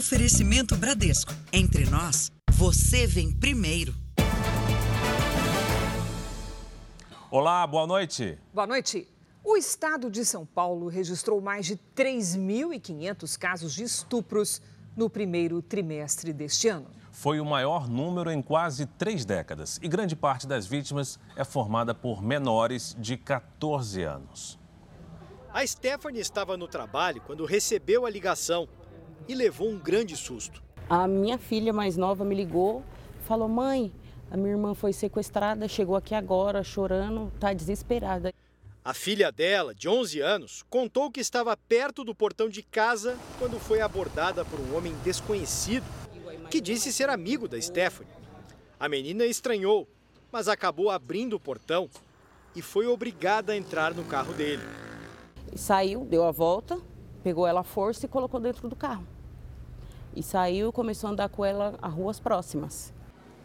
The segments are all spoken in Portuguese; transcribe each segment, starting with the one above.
Oferecimento Bradesco. Entre nós, você vem primeiro. Olá, boa noite. Boa noite. O estado de São Paulo registrou mais de 3.500 casos de estupros no primeiro trimestre deste ano. Foi o maior número em quase três décadas e grande parte das vítimas é formada por menores de 14 anos. A Stephanie estava no trabalho quando recebeu a ligação e levou um grande susto. A minha filha mais nova me ligou, falou: "Mãe, a minha irmã foi sequestrada, chegou aqui agora chorando, está desesperada". A filha dela, de 11 anos, contou que estava perto do portão de casa quando foi abordada por um homem desconhecido que disse ser amigo da Stephanie. A menina estranhou, mas acabou abrindo o portão e foi obrigada a entrar no carro dele. Saiu, deu a volta, pegou ela à força e colocou dentro do carro. E saiu e começou a andar com ela a ruas próximas.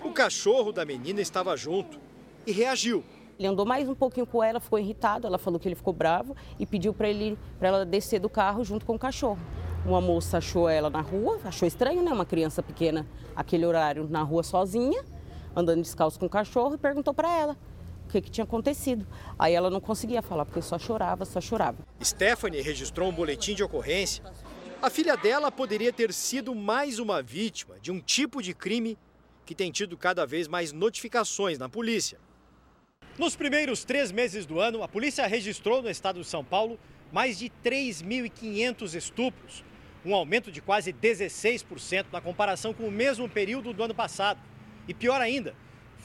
O cachorro da menina estava junto e reagiu. Ele andou mais um pouquinho com ela, ficou irritado. Ela falou que ele ficou bravo e pediu para ele, para ela descer do carro junto com o cachorro. Uma moça achou ela na rua, achou estranho, né? Uma criança pequena, aquele horário na rua sozinha, andando descalço com o cachorro, e perguntou para ela o que, que tinha acontecido. Aí ela não conseguia falar, porque só chorava, só chorava. Stephanie registrou um boletim de ocorrência. A filha dela poderia ter sido mais uma vítima de um tipo de crime que tem tido cada vez mais notificações na polícia. Nos primeiros três meses do ano, a polícia registrou no estado de São Paulo mais de 3.500 estupros, um aumento de quase 16% na comparação com o mesmo período do ano passado. E pior ainda,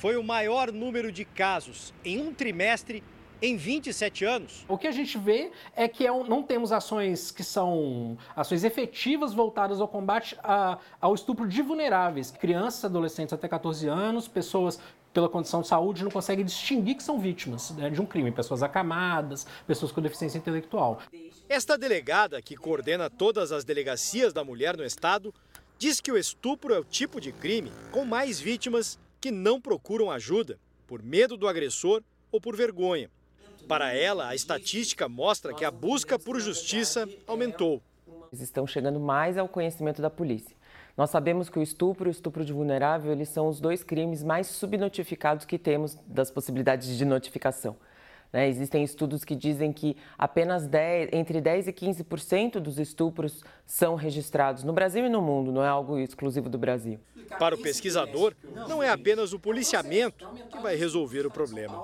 foi o maior número de casos em um trimestre em 27 anos. O que a gente vê é que é não temos ações que são ações efetivas voltadas ao combate a, ao estupro de vulneráveis, crianças, adolescentes até 14 anos, pessoas pela condição de saúde não conseguem distinguir que são vítimas né, de um crime, pessoas acamadas, pessoas com deficiência intelectual. Esta delegada, que coordena todas as delegacias da mulher no estado, diz que o estupro é o tipo de crime com mais vítimas que não procuram ajuda por medo do agressor ou por vergonha. Para ela, a estatística mostra que a busca por justiça aumentou. Estão chegando mais ao conhecimento da polícia. Nós sabemos que o estupro e o estupro de vulnerável eles são os dois crimes mais subnotificados que temos das possibilidades de notificação. Né? Existem estudos que dizem que apenas 10, entre 10 e 15% dos estupros são registrados no Brasil e no mundo, não é algo exclusivo do Brasil. Para o pesquisador, não é apenas o policiamento que vai resolver o problema.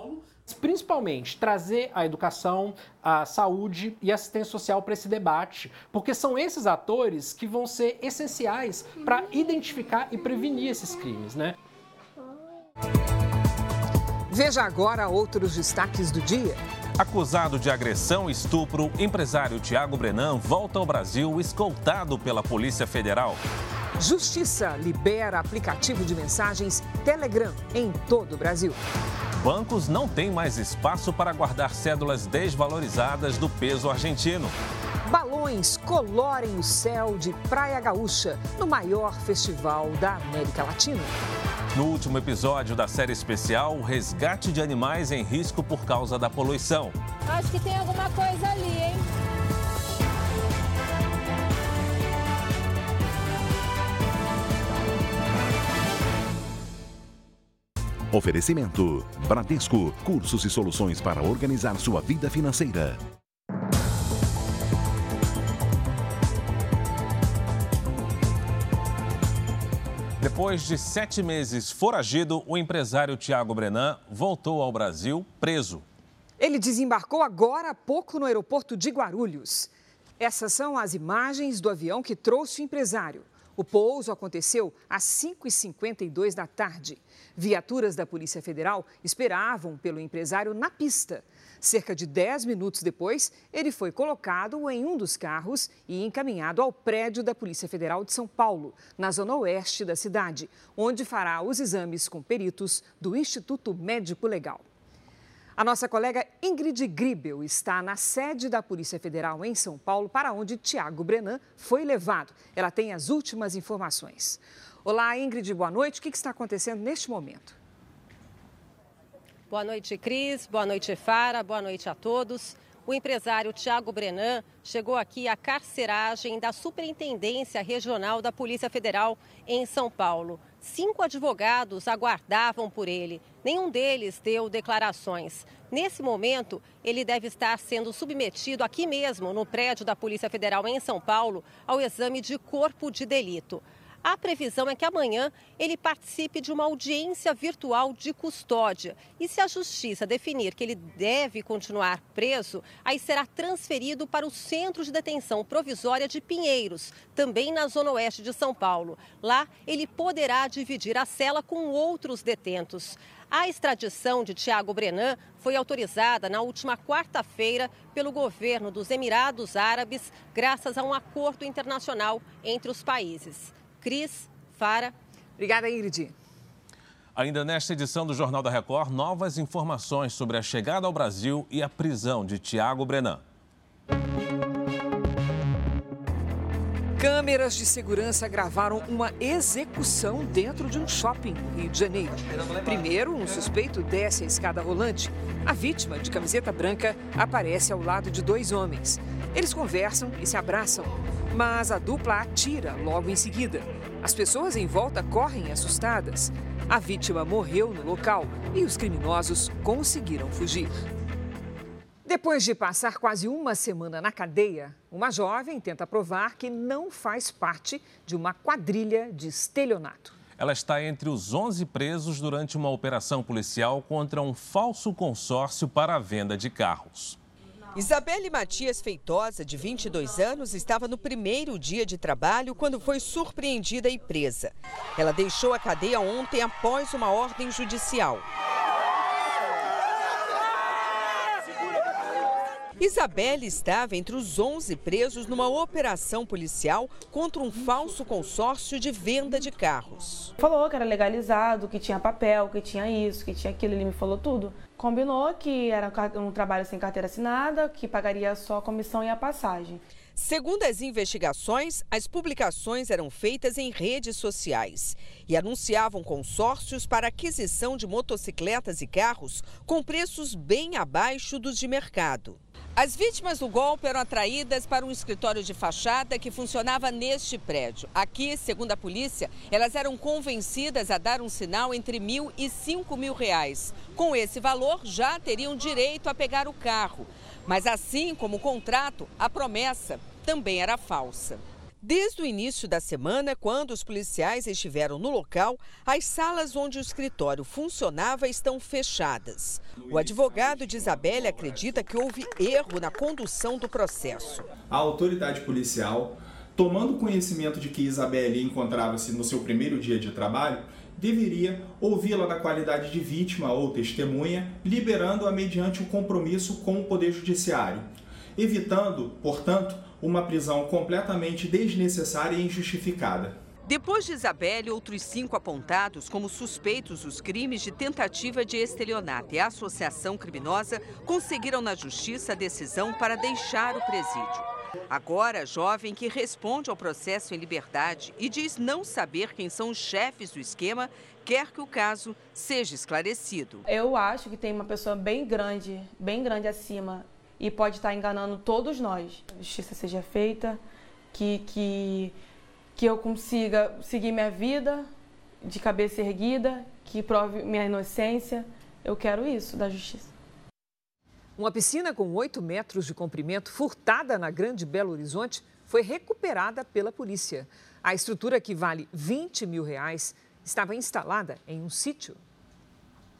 Principalmente trazer a educação, a saúde e a assistência social para esse debate, porque são esses atores que vão ser essenciais para identificar e prevenir esses crimes, né? Veja agora outros destaques do dia. Acusado de agressão e estupro, empresário Tiago Brenan volta ao Brasil escoltado pela Polícia Federal. Justiça libera aplicativo de mensagens Telegram em todo o Brasil. Bancos não têm mais espaço para guardar cédulas desvalorizadas do peso argentino. Balões colorem o céu de Praia Gaúcha no maior festival da América Latina. No último episódio da série especial, o resgate de animais em risco por causa da poluição. Acho que tem alguma coisa ali, hein? Oferecimento: Bradesco, cursos e soluções para organizar sua vida financeira. Depois de sete meses foragido, o empresário Tiago Brenan voltou ao Brasil preso. Ele desembarcou agora há pouco no aeroporto de Guarulhos. Essas são as imagens do avião que trouxe o empresário. O pouso aconteceu às 5h52 da tarde. Viaturas da Polícia Federal esperavam pelo empresário na pista. Cerca de 10 minutos depois, ele foi colocado em um dos carros e encaminhado ao prédio da Polícia Federal de São Paulo, na zona oeste da cidade, onde fará os exames com peritos do Instituto Médico Legal. A nossa colega Ingrid Gribel está na sede da Polícia Federal em São Paulo, para onde Tiago Brenan foi levado. Ela tem as últimas informações. Olá, Ingrid, boa noite. O que está acontecendo neste momento? Boa noite, Cris. Boa noite, Fara. Boa noite a todos. O empresário Tiago Brenan chegou aqui à carceragem da Superintendência Regional da Polícia Federal em São Paulo. Cinco advogados aguardavam por ele. Nenhum deles deu declarações. Nesse momento, ele deve estar sendo submetido aqui mesmo, no prédio da Polícia Federal em São Paulo, ao exame de corpo de delito. A previsão é que amanhã ele participe de uma audiência virtual de custódia. E se a justiça definir que ele deve continuar preso, aí será transferido para o Centro de Detenção Provisória de Pinheiros, também na zona oeste de São Paulo. Lá, ele poderá dividir a cela com outros detentos. A extradição de Tiago Brenan foi autorizada na última quarta-feira pelo governo dos Emirados Árabes, graças a um acordo internacional entre os países. Cris, Fara. Obrigada, Ingrid. Ainda nesta edição do Jornal da Record, novas informações sobre a chegada ao Brasil e a prisão de Tiago Brenan. Câmeras de segurança gravaram uma execução dentro de um shopping no Rio de Janeiro. Primeiro, um suspeito desce a escada rolante. A vítima, de camiseta branca, aparece ao lado de dois homens. Eles conversam e se abraçam, mas a dupla atira logo em seguida. As pessoas em volta correm assustadas. A vítima morreu no local e os criminosos conseguiram fugir. Depois de passar quase uma semana na cadeia, uma jovem tenta provar que não faz parte de uma quadrilha de estelionato. Ela está entre os 11 presos durante uma operação policial contra um falso consórcio para a venda de carros. Isabelle Matias Feitosa, de 22 anos, estava no primeiro dia de trabalho quando foi surpreendida e presa. Ela deixou a cadeia ontem após uma ordem judicial. Isabelle estava entre os 11 presos numa operação policial contra um falso consórcio de venda de carros. Falou que era legalizado, que tinha papel, que tinha isso, que tinha aquilo, ele me falou tudo. Combinou que era um trabalho sem carteira assinada, que pagaria só a comissão e a passagem. Segundo as investigações, as publicações eram feitas em redes sociais e anunciavam consórcios para aquisição de motocicletas e carros com preços bem abaixo dos de mercado. As vítimas do golpe eram atraídas para um escritório de fachada que funcionava neste prédio. Aqui, segundo a polícia, elas eram convencidas a dar um sinal entre mil e cinco mil reais. Com esse valor, já teriam direito a pegar o carro. Mas assim como o contrato, a promessa também era falsa. Desde o início da semana, quando os policiais estiveram no local, as salas onde o escritório funcionava estão fechadas. O advogado de Isabelle acredita que houve erro na condução do processo. A autoridade policial, tomando conhecimento de que Isabelle encontrava-se no seu primeiro dia de trabalho, deveria ouvi-la na qualidade de vítima ou testemunha, liberando-a mediante o um compromisso com o Poder Judiciário, evitando, portanto, uma prisão completamente desnecessária e injustificada. Depois de Isabelle, outros cinco apontados como suspeitos dos crimes de tentativa de estelionato e associação criminosa conseguiram na justiça a decisão para deixar o presídio. Agora, a jovem que responde ao processo em liberdade e diz não saber quem são os chefes do esquema, quer que o caso seja esclarecido. Eu acho que tem uma pessoa bem grande, bem grande acima e pode estar enganando todos nós. A justiça seja feita, que, que, que eu consiga seguir minha vida de cabeça erguida, que prove minha inocência. Eu quero isso da justiça. Uma piscina com 8 metros de comprimento, furtada na Grande Belo Horizonte, foi recuperada pela polícia. A estrutura, que vale 20 mil reais, estava instalada em um sítio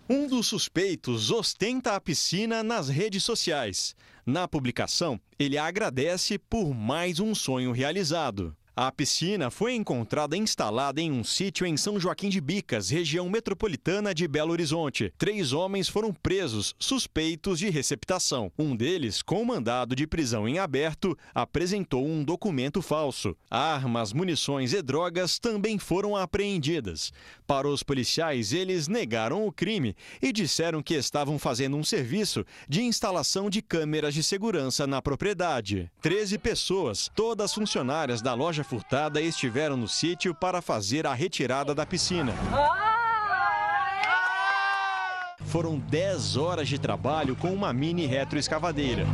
um dos suspeitos ostenta a piscina nas redes sociais. Na publicação, ele agradece por mais um sonho realizado. A piscina foi encontrada instalada em um sítio em São Joaquim de Bicas, região metropolitana de Belo Horizonte. Três homens foram presos, suspeitos de receptação. Um deles, com mandado de prisão em aberto, apresentou um documento falso. Armas, munições e drogas também foram apreendidas. Para os policiais, eles negaram o crime e disseram que estavam fazendo um serviço de instalação de câmeras de segurança na propriedade. Treze pessoas, todas funcionárias da loja furtada estiveram no sítio para fazer a retirada da piscina. foram 10 horas de trabalho com uma mini retroescavadeira.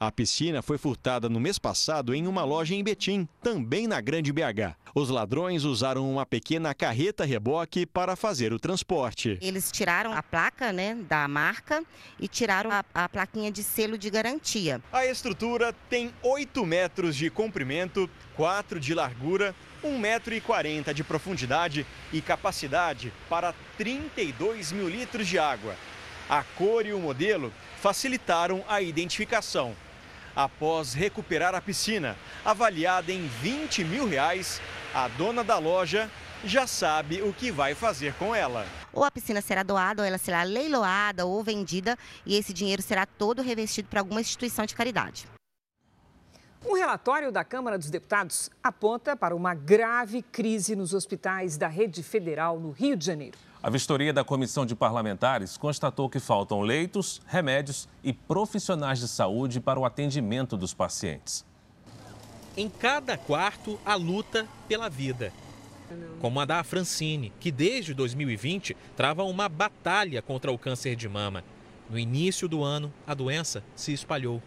A piscina foi furtada no mês passado em uma loja em Betim, também na Grande BH. Os ladrões usaram uma pequena carreta reboque para fazer o transporte. Eles tiraram a placa né, da marca e tiraram a, a plaquinha de selo de garantia. A estrutura tem 8 metros de comprimento, 4 de largura, 1,40m de profundidade e capacidade para 32 mil litros de água. A cor e o modelo facilitaram a identificação após recuperar a piscina, avaliada em 20 mil reais, a dona da loja já sabe o que vai fazer com ela. Ou a piscina será doada, ou ela será leiloada ou vendida, e esse dinheiro será todo revestido para alguma instituição de caridade. Um relatório da Câmara dos Deputados aponta para uma grave crise nos hospitais da rede federal no Rio de Janeiro. A vistoria da Comissão de Parlamentares constatou que faltam leitos, remédios e profissionais de saúde para o atendimento dos pacientes. Em cada quarto, a luta pela vida. Como a da Francine, que desde 2020 trava uma batalha contra o câncer de mama. No início do ano, a doença se espalhou.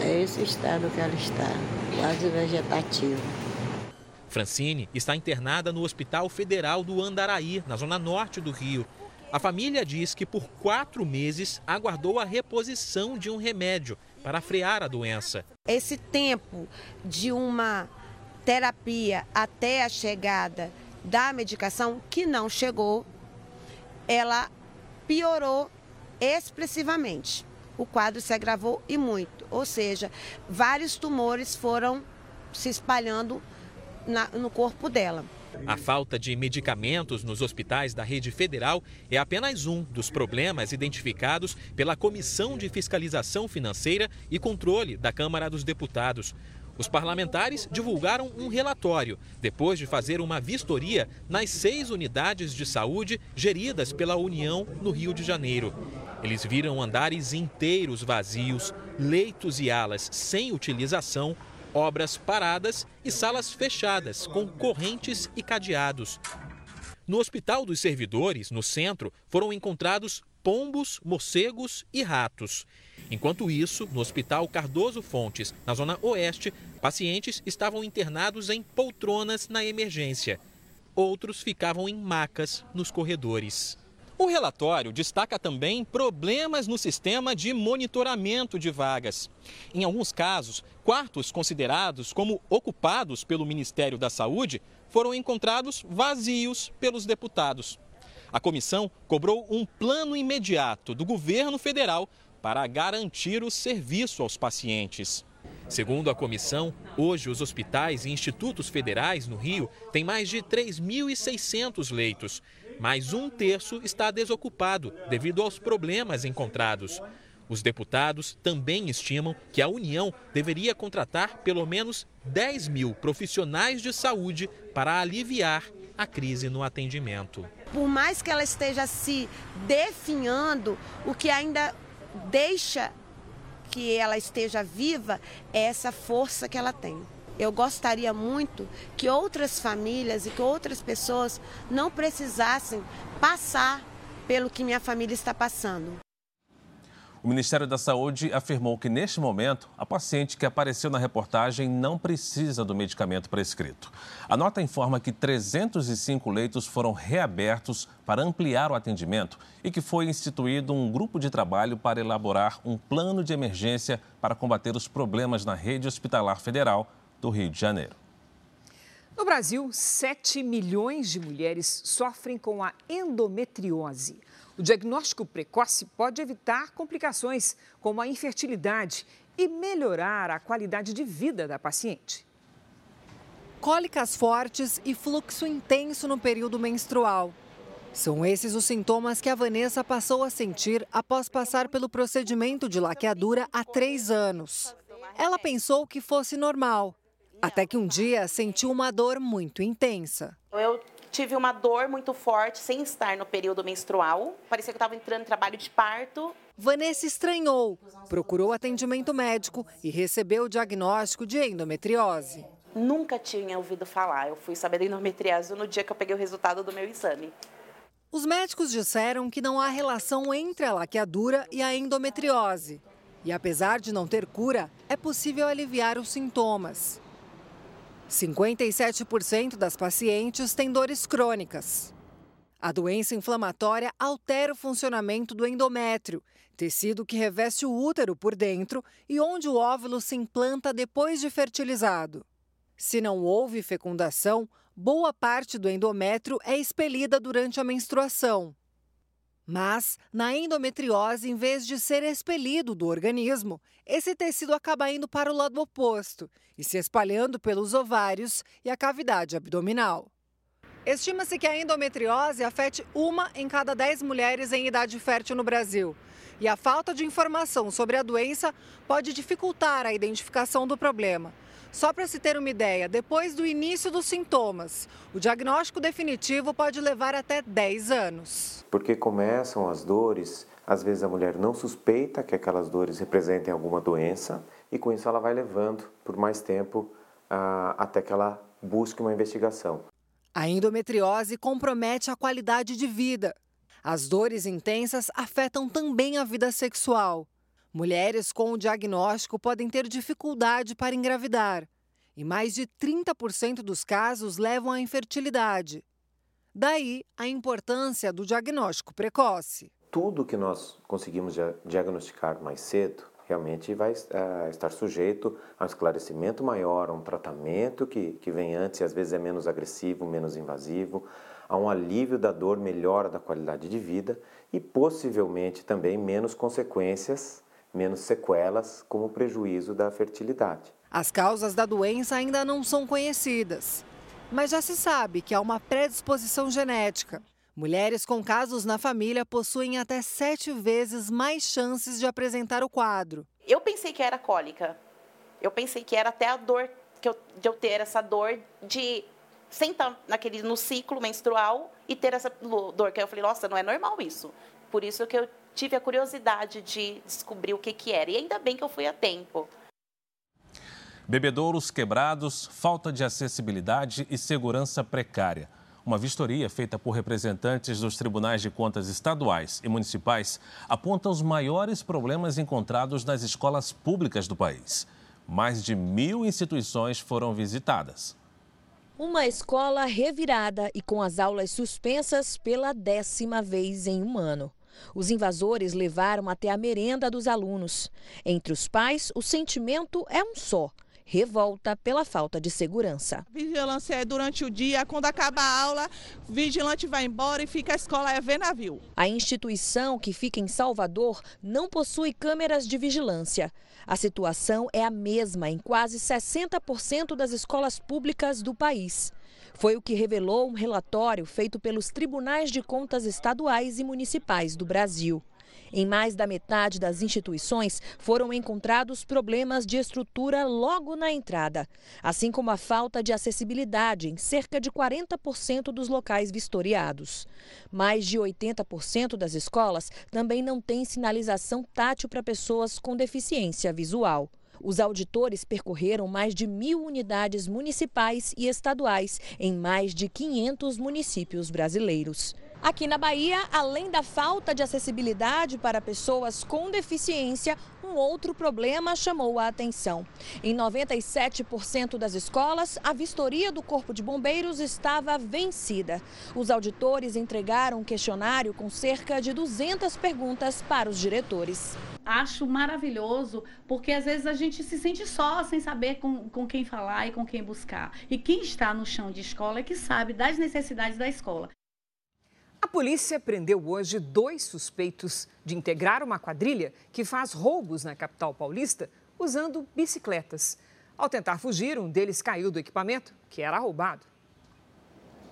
É esse estado que ela está, quase vegetativo. Francine está internada no Hospital Federal do Andaraí, na zona norte do Rio. A família diz que por quatro meses aguardou a reposição de um remédio para frear a doença. Esse tempo de uma terapia até a chegada da medicação, que não chegou, ela piorou expressivamente. O quadro se agravou e muito, ou seja, vários tumores foram se espalhando na, no corpo dela. A falta de medicamentos nos hospitais da rede federal é apenas um dos problemas identificados pela Comissão de Fiscalização Financeira e Controle da Câmara dos Deputados. Os parlamentares divulgaram um relatório depois de fazer uma vistoria nas seis unidades de saúde geridas pela União no Rio de Janeiro. Eles viram andares inteiros vazios, leitos e alas sem utilização, obras paradas e salas fechadas, com correntes e cadeados. No Hospital dos Servidores, no centro, foram encontrados pombos, morcegos e ratos. Enquanto isso, no Hospital Cardoso Fontes, na zona oeste, pacientes estavam internados em poltronas na emergência. Outros ficavam em macas nos corredores. O relatório destaca também problemas no sistema de monitoramento de vagas. Em alguns casos, quartos considerados como ocupados pelo Ministério da Saúde foram encontrados vazios pelos deputados. A comissão cobrou um plano imediato do governo federal para garantir o serviço aos pacientes. Segundo a comissão, hoje os hospitais e institutos federais no Rio têm mais de 3.600 leitos mas um terço está desocupado devido aos problemas encontrados. Os deputados também estimam que a União deveria contratar pelo menos 10 mil profissionais de saúde para aliviar a crise no atendimento. Por mais que ela esteja se definhando, o que ainda deixa que ela esteja viva é essa força que ela tem eu gostaria muito que outras famílias e que outras pessoas não precisassem passar pelo que minha família está passando. O Ministério da Saúde afirmou que, neste momento, a paciente que apareceu na reportagem não precisa do medicamento prescrito. A nota informa que 305 leitos foram reabertos para ampliar o atendimento e que foi instituído um grupo de trabalho para elaborar um plano de emergência para combater os problemas na rede hospitalar federal do Rio de Janeiro. No Brasil, 7 milhões de mulheres sofrem com a endometriose. O diagnóstico precoce pode evitar complicações como a infertilidade e melhorar a qualidade de vida da paciente. Cólicas fortes e fluxo intenso no período menstrual. São esses os sintomas que a Vanessa passou a sentir após passar pelo procedimento de laqueadura há três anos. Ela pensou que fosse normal, até que um dia sentiu uma dor muito intensa. Eu tive uma dor muito forte sem estar no período menstrual. Parecia que eu estava entrando em trabalho de parto. Vanessa estranhou, procurou atendimento médico e recebeu o diagnóstico de endometriose. nunca tinha ouvido falar. Eu fui saber da endometriose no dia que eu peguei o resultado do meu exame. Os médicos disseram que não há relação entre a laqueadura e a endometriose. E apesar de não ter cura, é possível aliviar os sintomas. 57% das pacientes têm dores crônicas. A doença inflamatória altera o funcionamento do endométrio, tecido que reveste o útero por dentro e onde o óvulo se implanta depois de fertilizado. Se não houve fecundação, boa parte do endométrio é expelida durante a menstruação. Mas, na endometriose, em vez de ser expelido do organismo, esse tecido acaba indo para o lado oposto e se espalhando pelos ovários e a cavidade abdominal. Estima-se que a endometriose afete uma em cada dez mulheres em idade fértil no Brasil. E a falta de informação sobre a doença pode dificultar a identificação do problema. Só para se ter uma ideia, depois do início dos sintomas, o diagnóstico definitivo pode levar até 10 anos. Porque começam as dores, às vezes a mulher não suspeita que aquelas dores representem alguma doença e com isso ela vai levando por mais tempo até que ela busque uma investigação. A endometriose compromete a qualidade de vida. As dores intensas afetam também a vida sexual. Mulheres com o diagnóstico podem ter dificuldade para engravidar e mais de 30% dos casos levam à infertilidade. Daí a importância do diagnóstico precoce. Tudo que nós conseguimos diagnosticar mais cedo realmente vai uh, estar sujeito a um esclarecimento maior, a um tratamento que, que vem antes e às vezes é menos agressivo, menos invasivo, a um alívio da dor, melhora da qualidade de vida e possivelmente também menos consequências menos sequelas, como o prejuízo da fertilidade. As causas da doença ainda não são conhecidas, mas já se sabe que há uma predisposição genética. Mulheres com casos na família possuem até sete vezes mais chances de apresentar o quadro. Eu pensei que era cólica. Eu pensei que era até a dor que eu, de eu ter essa dor de sentar naquele no ciclo menstrual e ter essa dor que eu falei, nossa, não é normal isso. Por isso que eu tive a curiosidade de descobrir o que, que era. E ainda bem que eu fui a tempo. Bebedouros quebrados, falta de acessibilidade e segurança precária. Uma vistoria feita por representantes dos tribunais de contas estaduais e municipais aponta os maiores problemas encontrados nas escolas públicas do país. Mais de mil instituições foram visitadas. Uma escola revirada e com as aulas suspensas pela décima vez em um ano. Os invasores levaram até a merenda dos alunos. Entre os pais, o sentimento é um só revolta pela falta de segurança. Vigilância é durante o dia, quando acaba a aula, o vigilante vai embora e fica a escola a ver navio. A instituição, que fica em Salvador, não possui câmeras de vigilância. A situação é a mesma em quase 60% das escolas públicas do país. Foi o que revelou um relatório feito pelos tribunais de contas estaduais e municipais do Brasil. Em mais da metade das instituições foram encontrados problemas de estrutura logo na entrada, assim como a falta de acessibilidade em cerca de 40% dos locais vistoriados. Mais de 80% das escolas também não têm sinalização tátil para pessoas com deficiência visual. Os auditores percorreram mais de mil unidades municipais e estaduais em mais de 500 municípios brasileiros. Aqui na Bahia, além da falta de acessibilidade para pessoas com deficiência, um outro problema chamou a atenção. Em 97% das escolas, a vistoria do Corpo de Bombeiros estava vencida. Os auditores entregaram um questionário com cerca de 200 perguntas para os diretores. Acho maravilhoso, porque às vezes a gente se sente só, sem saber com, com quem falar e com quem buscar. E quem está no chão de escola é que sabe das necessidades da escola. A polícia prendeu hoje dois suspeitos de integrar uma quadrilha que faz roubos na capital paulista usando bicicletas. Ao tentar fugir, um deles caiu do equipamento que era roubado.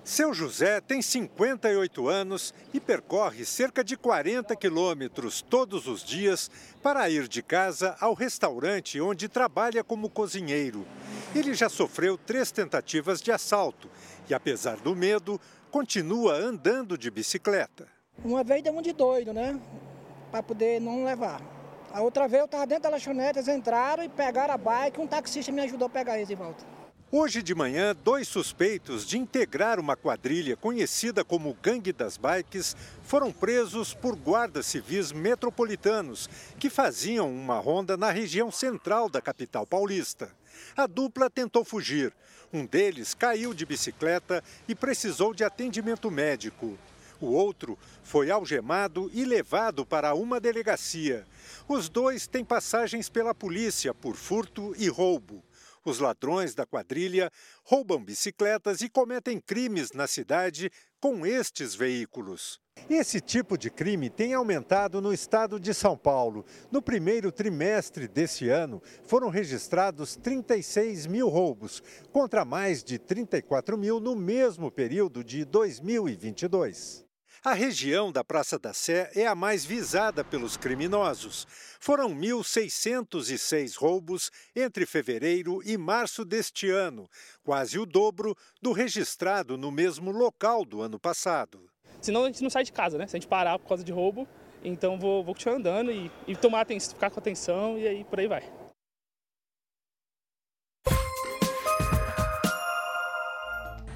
Seu José tem 58 anos e percorre cerca de 40 quilômetros todos os dias para ir de casa ao restaurante onde trabalha como cozinheiro. Ele já sofreu três tentativas de assalto e, apesar do medo, continua andando de bicicleta. Uma vez deu um de doido, né? Para poder não levar. A outra vez eu estava dentro da lanchonete, eles entraram e pegaram a bike, um taxista me ajudou a pegar eles de volta. Hoje de manhã, dois suspeitos de integrar uma quadrilha conhecida como Gangue das Bikes foram presos por guardas civis metropolitanos que faziam uma ronda na região central da capital paulista. A dupla tentou fugir. Um deles caiu de bicicleta e precisou de atendimento médico. O outro foi algemado e levado para uma delegacia. Os dois têm passagens pela polícia por furto e roubo. Os ladrões da quadrilha roubam bicicletas e cometem crimes na cidade com estes veículos. Esse tipo de crime tem aumentado no estado de São Paulo. No primeiro trimestre desse ano, foram registrados 36 mil roubos, contra mais de 34 mil no mesmo período de 2022. A região da Praça da Sé é a mais visada pelos criminosos. Foram 1.606 roubos entre fevereiro e março deste ano, quase o dobro do registrado no mesmo local do ano passado. Senão a gente não sai de casa, né? Se a gente parar por causa de roubo, então vou, vou continuar andando e, e tomar atenção, ficar com atenção e aí por aí vai.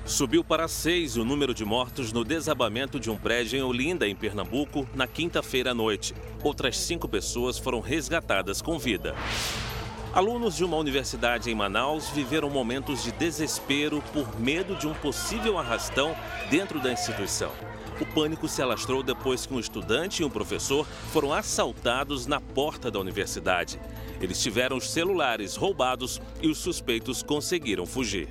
Subiu para seis o número de mortos no desabamento de um prédio em Olinda, em Pernambuco, na quinta-feira à noite. Outras cinco pessoas foram resgatadas com vida. Alunos de uma universidade em Manaus viveram momentos de desespero por medo de um possível arrastão dentro da instituição. O pânico se alastrou depois que um estudante e um professor foram assaltados na porta da universidade. Eles tiveram os celulares roubados e os suspeitos conseguiram fugir.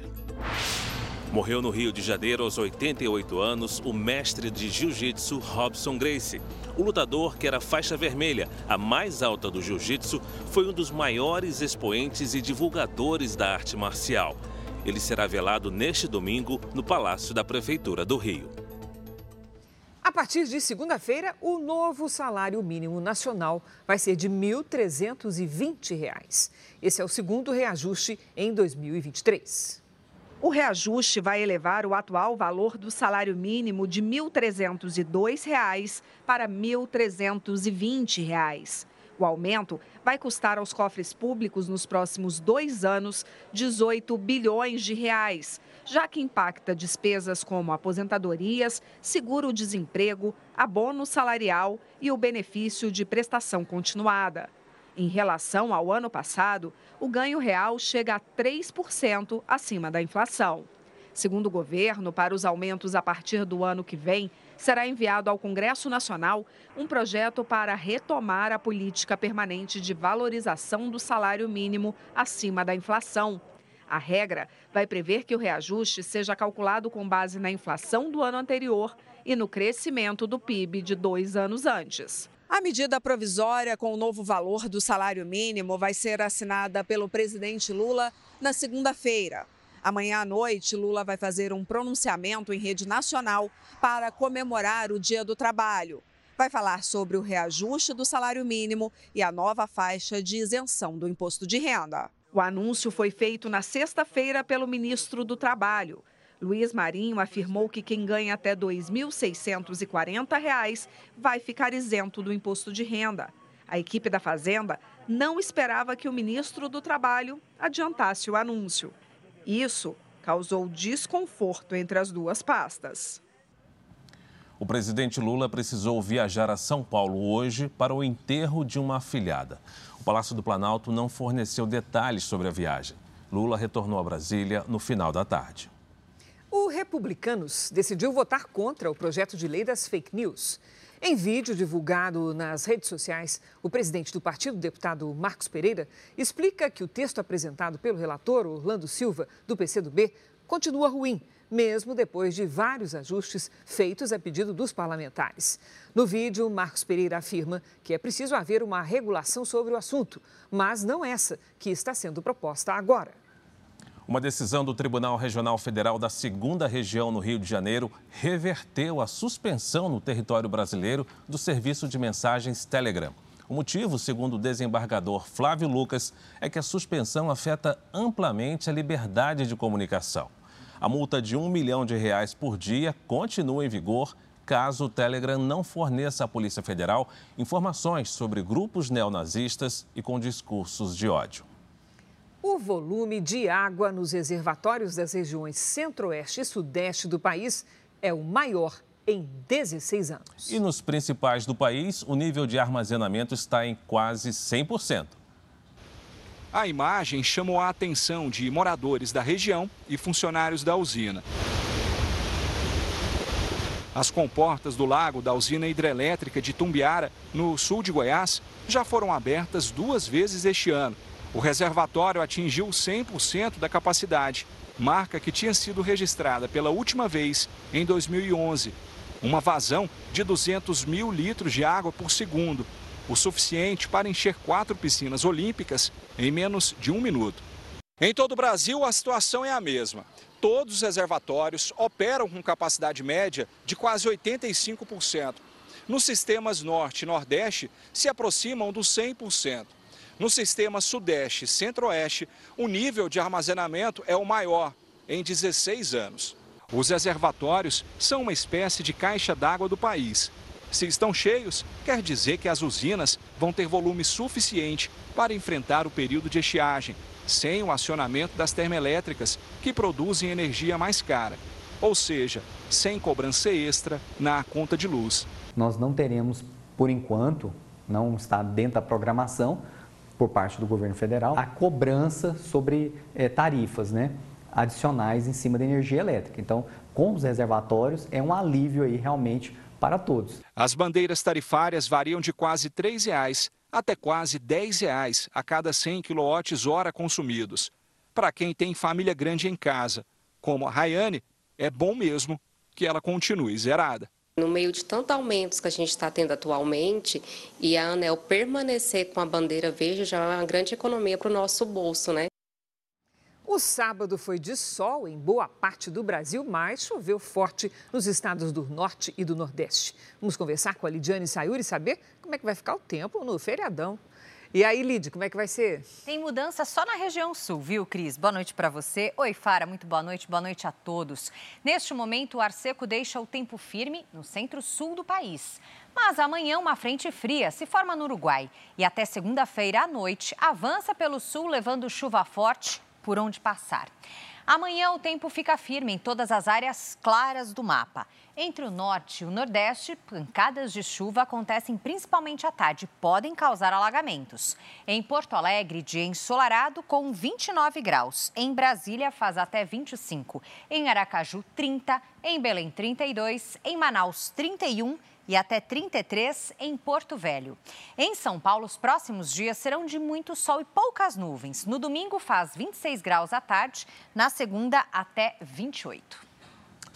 Morreu no Rio de Janeiro aos 88 anos o mestre de jiu-jitsu Robson Gracie. O lutador, que era faixa vermelha, a mais alta do jiu-jitsu, foi um dos maiores expoentes e divulgadores da arte marcial. Ele será velado neste domingo no Palácio da Prefeitura do Rio. A partir de segunda-feira, o novo salário mínimo nacional vai ser de R$ 1.320. Esse é o segundo reajuste em 2023. O reajuste vai elevar o atual valor do salário mínimo de R$ 1.302 para R$ 1.320. O aumento vai custar aos cofres públicos nos próximos dois anos 18 bilhões de reais, já que impacta despesas como aposentadorias, seguro-desemprego, abono salarial e o benefício de prestação continuada. Em relação ao ano passado, o ganho real chega a 3% acima da inflação. Segundo o governo, para os aumentos a partir do ano que vem, será enviado ao Congresso Nacional um projeto para retomar a política permanente de valorização do salário mínimo acima da inflação. A regra vai prever que o reajuste seja calculado com base na inflação do ano anterior e no crescimento do PIB de dois anos antes. A medida provisória com o novo valor do salário mínimo vai ser assinada pelo presidente Lula na segunda-feira. Amanhã à noite, Lula vai fazer um pronunciamento em rede nacional para comemorar o Dia do Trabalho. Vai falar sobre o reajuste do salário mínimo e a nova faixa de isenção do imposto de renda. O anúncio foi feito na sexta-feira pelo ministro do Trabalho. Luiz Marinho afirmou que quem ganha até R$ 2.640 vai ficar isento do imposto de renda. A equipe da Fazenda não esperava que o ministro do Trabalho adiantasse o anúncio. Isso causou desconforto entre as duas pastas. O presidente Lula precisou viajar a São Paulo hoje para o enterro de uma afilhada. O Palácio do Planalto não forneceu detalhes sobre a viagem. Lula retornou a Brasília no final da tarde. O Republicanos decidiu votar contra o projeto de lei das fake news. Em vídeo divulgado nas redes sociais, o presidente do partido, deputado Marcos Pereira, explica que o texto apresentado pelo relator Orlando Silva, do PCdoB, continua ruim, mesmo depois de vários ajustes feitos a pedido dos parlamentares. No vídeo, Marcos Pereira afirma que é preciso haver uma regulação sobre o assunto, mas não essa que está sendo proposta agora. Uma decisão do Tribunal Regional Federal da Segunda Região no Rio de Janeiro reverteu a suspensão no território brasileiro do serviço de mensagens Telegram. O motivo, segundo o desembargador Flávio Lucas, é que a suspensão afeta amplamente a liberdade de comunicação. A multa de um milhão de reais por dia continua em vigor caso o Telegram não forneça à Polícia Federal informações sobre grupos neonazistas e com discursos de ódio. O volume de água nos reservatórios das regiões centro-oeste e sudeste do país é o maior em 16 anos. E nos principais do país, o nível de armazenamento está em quase 100%. A imagem chamou a atenção de moradores da região e funcionários da usina. As comportas do lago da usina hidrelétrica de Tumbiara, no sul de Goiás, já foram abertas duas vezes este ano. O reservatório atingiu 100% da capacidade, marca que tinha sido registrada pela última vez em 2011. Uma vazão de 200 mil litros de água por segundo, o suficiente para encher quatro piscinas olímpicas em menos de um minuto. Em todo o Brasil, a situação é a mesma. Todos os reservatórios operam com capacidade média de quase 85%. Nos sistemas Norte e Nordeste, se aproximam dos 100%. No sistema Sudeste e Centro-Oeste, o nível de armazenamento é o maior em 16 anos. Os reservatórios são uma espécie de caixa d'água do país. Se estão cheios, quer dizer que as usinas vão ter volume suficiente para enfrentar o período de estiagem, sem o acionamento das termoelétricas, que produzem energia mais cara. Ou seja, sem cobrança extra na conta de luz. Nós não teremos, por enquanto, não está dentro da programação por parte do governo federal, a cobrança sobre é, tarifas, né? adicionais em cima da energia elétrica. Então, com os reservatórios, é um alívio aí realmente para todos. As bandeiras tarifárias variam de quase R$ 3,00 até quase R$ 10,00 a cada 100 kWh consumidos. Para quem tem família grande em casa, como a Rayane, é bom mesmo que ela continue zerada. No meio de tantos aumentos que a gente está tendo atualmente, e a ANEL permanecer com a bandeira verde já é uma grande economia para o nosso bolso, né? O sábado foi de sol em boa parte do Brasil, mas choveu forte nos estados do Norte e do Nordeste. Vamos conversar com a Lidiane Sayuri e saber como é que vai ficar o tempo no feriadão. E aí, Lid, como é que vai ser? Tem mudança só na região sul, viu, Cris? Boa noite para você. Oi, Fara, muito boa noite. Boa noite a todos. Neste momento, o ar seco deixa o tempo firme no centro-sul do país. Mas amanhã uma frente fria se forma no Uruguai e até segunda-feira à noite avança pelo sul levando chuva forte por onde passar. Amanhã o tempo fica firme em todas as áreas claras do mapa. Entre o norte e o nordeste, pancadas de chuva acontecem principalmente à tarde e podem causar alagamentos. Em Porto Alegre, dia ensolarado com 29 graus. Em Brasília, faz até 25. Em Aracaju, 30. Em Belém, 32. Em Manaus, 31 e até 33 em Porto Velho. Em São Paulo, os próximos dias serão de muito sol e poucas nuvens. No domingo faz 26 graus à tarde, na segunda até 28.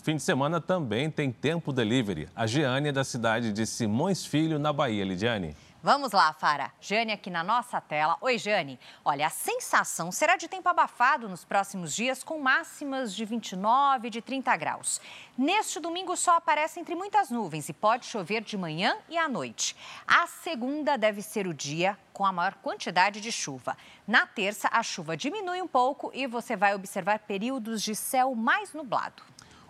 Fim de semana também tem tempo delivery. A Giane é da cidade de Simões Filho, na Bahia. Lidiane. Vamos lá, Fara. Jane aqui na nossa tela. Oi, Jane. Olha, a sensação será de tempo abafado nos próximos dias, com máximas de 29 e de 30 graus. Neste domingo, sol aparece entre muitas nuvens e pode chover de manhã e à noite. A segunda deve ser o dia com a maior quantidade de chuva. Na terça, a chuva diminui um pouco e você vai observar períodos de céu mais nublado.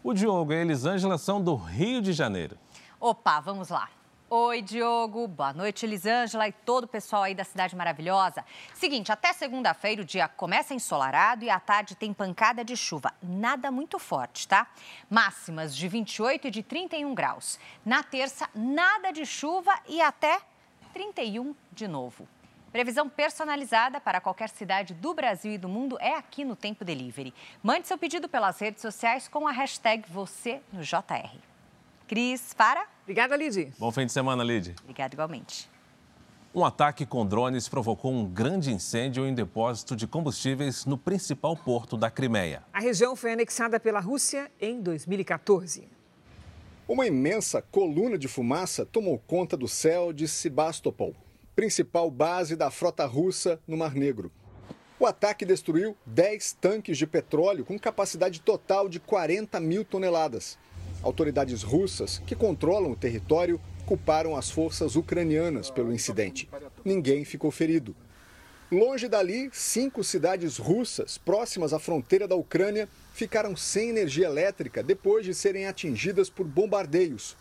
O Diogo e a Elisângela são do Rio de Janeiro. Opa, vamos lá. Oi, Diogo. Boa noite, Elisângela e todo o pessoal aí da Cidade Maravilhosa. Seguinte, até segunda-feira o dia começa ensolarado e à tarde tem pancada de chuva. Nada muito forte, tá? Máximas de 28 e de 31 graus. Na terça, nada de chuva e até 31 de novo. Previsão personalizada para qualquer cidade do Brasil e do mundo é aqui no Tempo Delivery. Mande seu pedido pelas redes sociais com a hashtag você no JR. Cris, para. Obrigada, Lid. Bom fim de semana, Lid. Obrigada igualmente. Um ataque com drones provocou um grande incêndio em depósito de combustíveis no principal porto da Crimeia. A região foi anexada pela Rússia em 2014. Uma imensa coluna de fumaça tomou conta do céu de Sebastopol, principal base da frota russa no Mar Negro. O ataque destruiu 10 tanques de petróleo com capacidade total de 40 mil toneladas. Autoridades russas, que controlam o território, culparam as forças ucranianas pelo incidente. Ninguém ficou ferido. Longe dali, cinco cidades russas próximas à fronteira da Ucrânia ficaram sem energia elétrica depois de serem atingidas por bombardeios.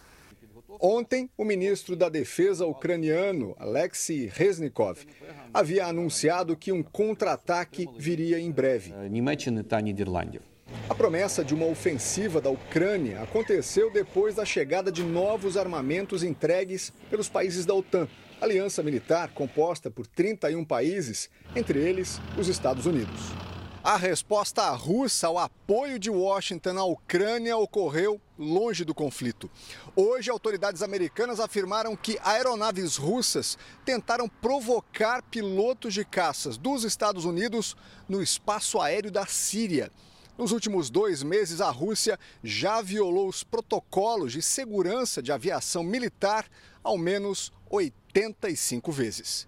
Ontem, o ministro da Defesa ucraniano, Alexei Reznikov, havia anunciado que um contra-ataque viria em breve. A promessa de uma ofensiva da Ucrânia aconteceu depois da chegada de novos armamentos entregues pelos países da OTAN, aliança militar composta por 31 países, entre eles os Estados Unidos. A resposta russa ao apoio de Washington à Ucrânia ocorreu longe do conflito. Hoje, autoridades americanas afirmaram que aeronaves russas tentaram provocar pilotos de caças dos Estados Unidos no espaço aéreo da Síria. Nos últimos dois meses, a Rússia já violou os protocolos de segurança de aviação militar ao menos 85 vezes.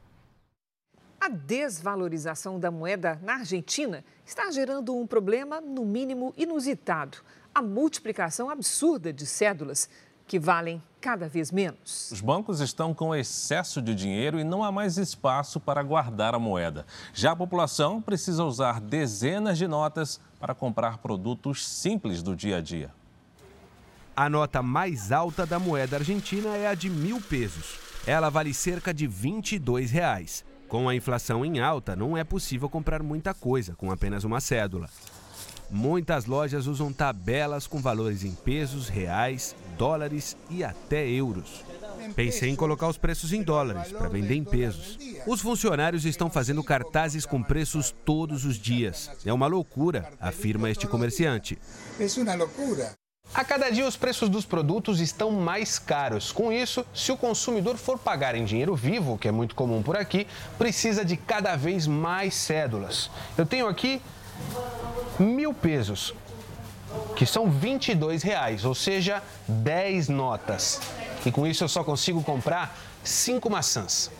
A desvalorização da moeda na Argentina está gerando um problema, no mínimo, inusitado: a multiplicação absurda de cédulas que valem cada vez menos. Os bancos estão com excesso de dinheiro e não há mais espaço para guardar a moeda. Já a população precisa usar dezenas de notas para comprar produtos simples do dia a dia. A nota mais alta da moeda argentina é a de mil pesos. Ela vale cerca de 22 reais. Com a inflação em alta, não é possível comprar muita coisa com apenas uma cédula. Muitas lojas usam tabelas com valores em pesos, reais, dólares e até euros. Pensei em colocar os preços em dólares para vender em pesos. Os funcionários estão fazendo cartazes com preços todos os dias. É uma loucura, afirma este comerciante. É uma loucura. A cada dia os preços dos produtos estão mais caros. Com isso, se o consumidor for pagar em dinheiro vivo, que é muito comum por aqui, precisa de cada vez mais cédulas. Eu tenho aqui mil pesos, que são 22 reais, ou seja, 10 notas. E com isso eu só consigo comprar cinco maçãs.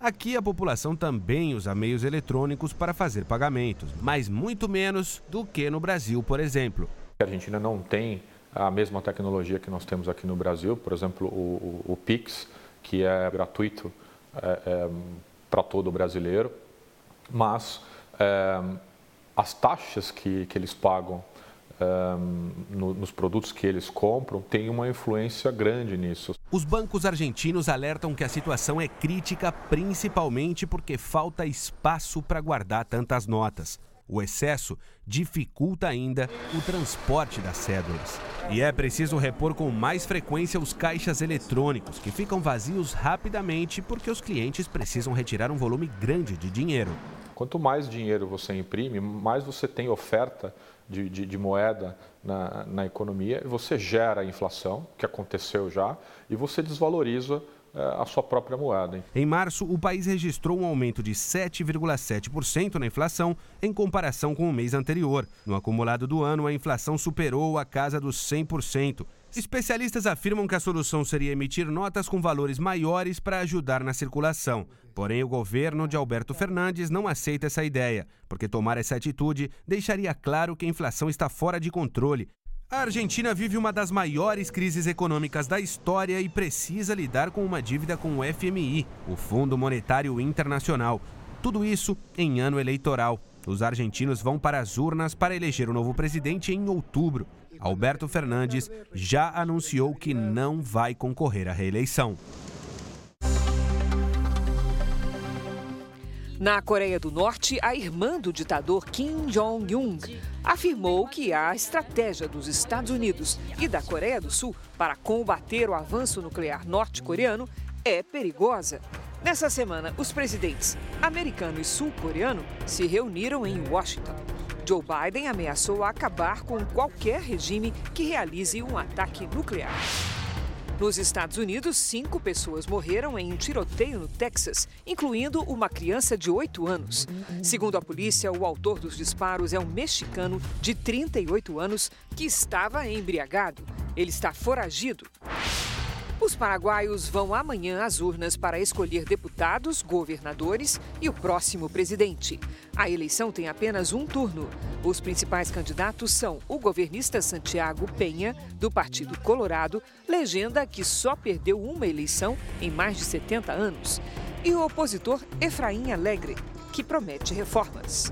Aqui a população também usa meios eletrônicos para fazer pagamentos, mas muito menos do que no Brasil, por exemplo. A Argentina não tem a mesma tecnologia que nós temos aqui no Brasil, por exemplo, o, o, o Pix, que é gratuito é, é, para todo brasileiro, mas é, as taxas que, que eles pagam um, no, nos produtos que eles compram têm uma influência grande nisso. Os bancos argentinos alertam que a situação é crítica principalmente porque falta espaço para guardar tantas notas. O excesso dificulta ainda o transporte das cédulas. E é preciso repor com mais frequência os caixas eletrônicos, que ficam vazios rapidamente porque os clientes precisam retirar um volume grande de dinheiro. Quanto mais dinheiro você imprime, mais você tem oferta de, de, de moeda na, na economia, você gera inflação, que aconteceu já, e você desvaloriza eh, a sua própria moeda. Em março, o país registrou um aumento de 7,7% na inflação em comparação com o mês anterior. No acumulado do ano, a inflação superou a casa dos 100%. Especialistas afirmam que a solução seria emitir notas com valores maiores para ajudar na circulação. Porém, o governo de Alberto Fernandes não aceita essa ideia, porque tomar essa atitude deixaria claro que a inflação está fora de controle. A Argentina vive uma das maiores crises econômicas da história e precisa lidar com uma dívida com o FMI, o Fundo Monetário Internacional. Tudo isso em ano eleitoral. Os argentinos vão para as urnas para eleger o novo presidente em outubro. Alberto Fernandes já anunciou que não vai concorrer à reeleição. Na Coreia do Norte, a irmã do ditador Kim Jong-un afirmou que a estratégia dos Estados Unidos e da Coreia do Sul para combater o avanço nuclear norte-coreano é perigosa. Nessa semana, os presidentes americano e sul-coreano se reuniram em Washington. Joe Biden ameaçou acabar com qualquer regime que realize um ataque nuclear. Nos Estados Unidos, cinco pessoas morreram em um tiroteio no Texas, incluindo uma criança de 8 anos. Segundo a polícia, o autor dos disparos é um mexicano de 38 anos que estava embriagado. Ele está foragido. Os paraguaios vão amanhã às urnas para escolher deputados, governadores e o próximo presidente. A eleição tem apenas um turno. Os principais candidatos são o governista Santiago Penha, do Partido Colorado, legenda que só perdeu uma eleição em mais de 70 anos, e o opositor Efraim Alegre, que promete reformas.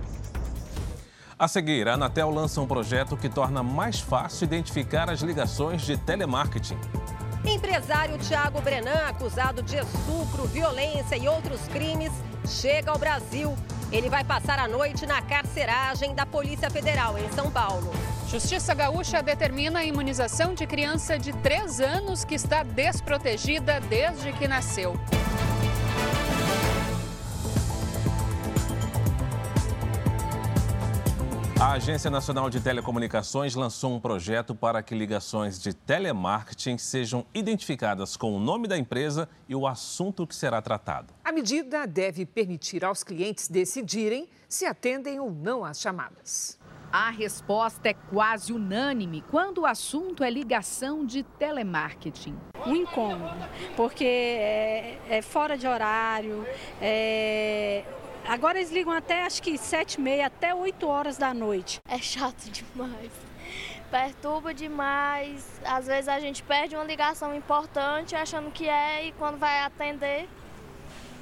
A seguir, a Anatel lança um projeto que torna mais fácil identificar as ligações de telemarketing. Empresário Tiago Brenan, acusado de estupro, violência e outros crimes, chega ao Brasil. Ele vai passar a noite na carceragem da Polícia Federal em São Paulo. Justiça Gaúcha determina a imunização de criança de 3 anos que está desprotegida desde que nasceu. A Agência Nacional de Telecomunicações lançou um projeto para que ligações de telemarketing sejam identificadas com o nome da empresa e o assunto que será tratado. A medida deve permitir aos clientes decidirem se atendem ou não às chamadas. A resposta é quase unânime quando o assunto é ligação de telemarketing. Um incômodo, porque é, é fora de horário, é Agora eles ligam até acho que sete e meia, até 8 horas da noite. É chato demais. Perturba demais. Às vezes a gente perde uma ligação importante achando que é e quando vai atender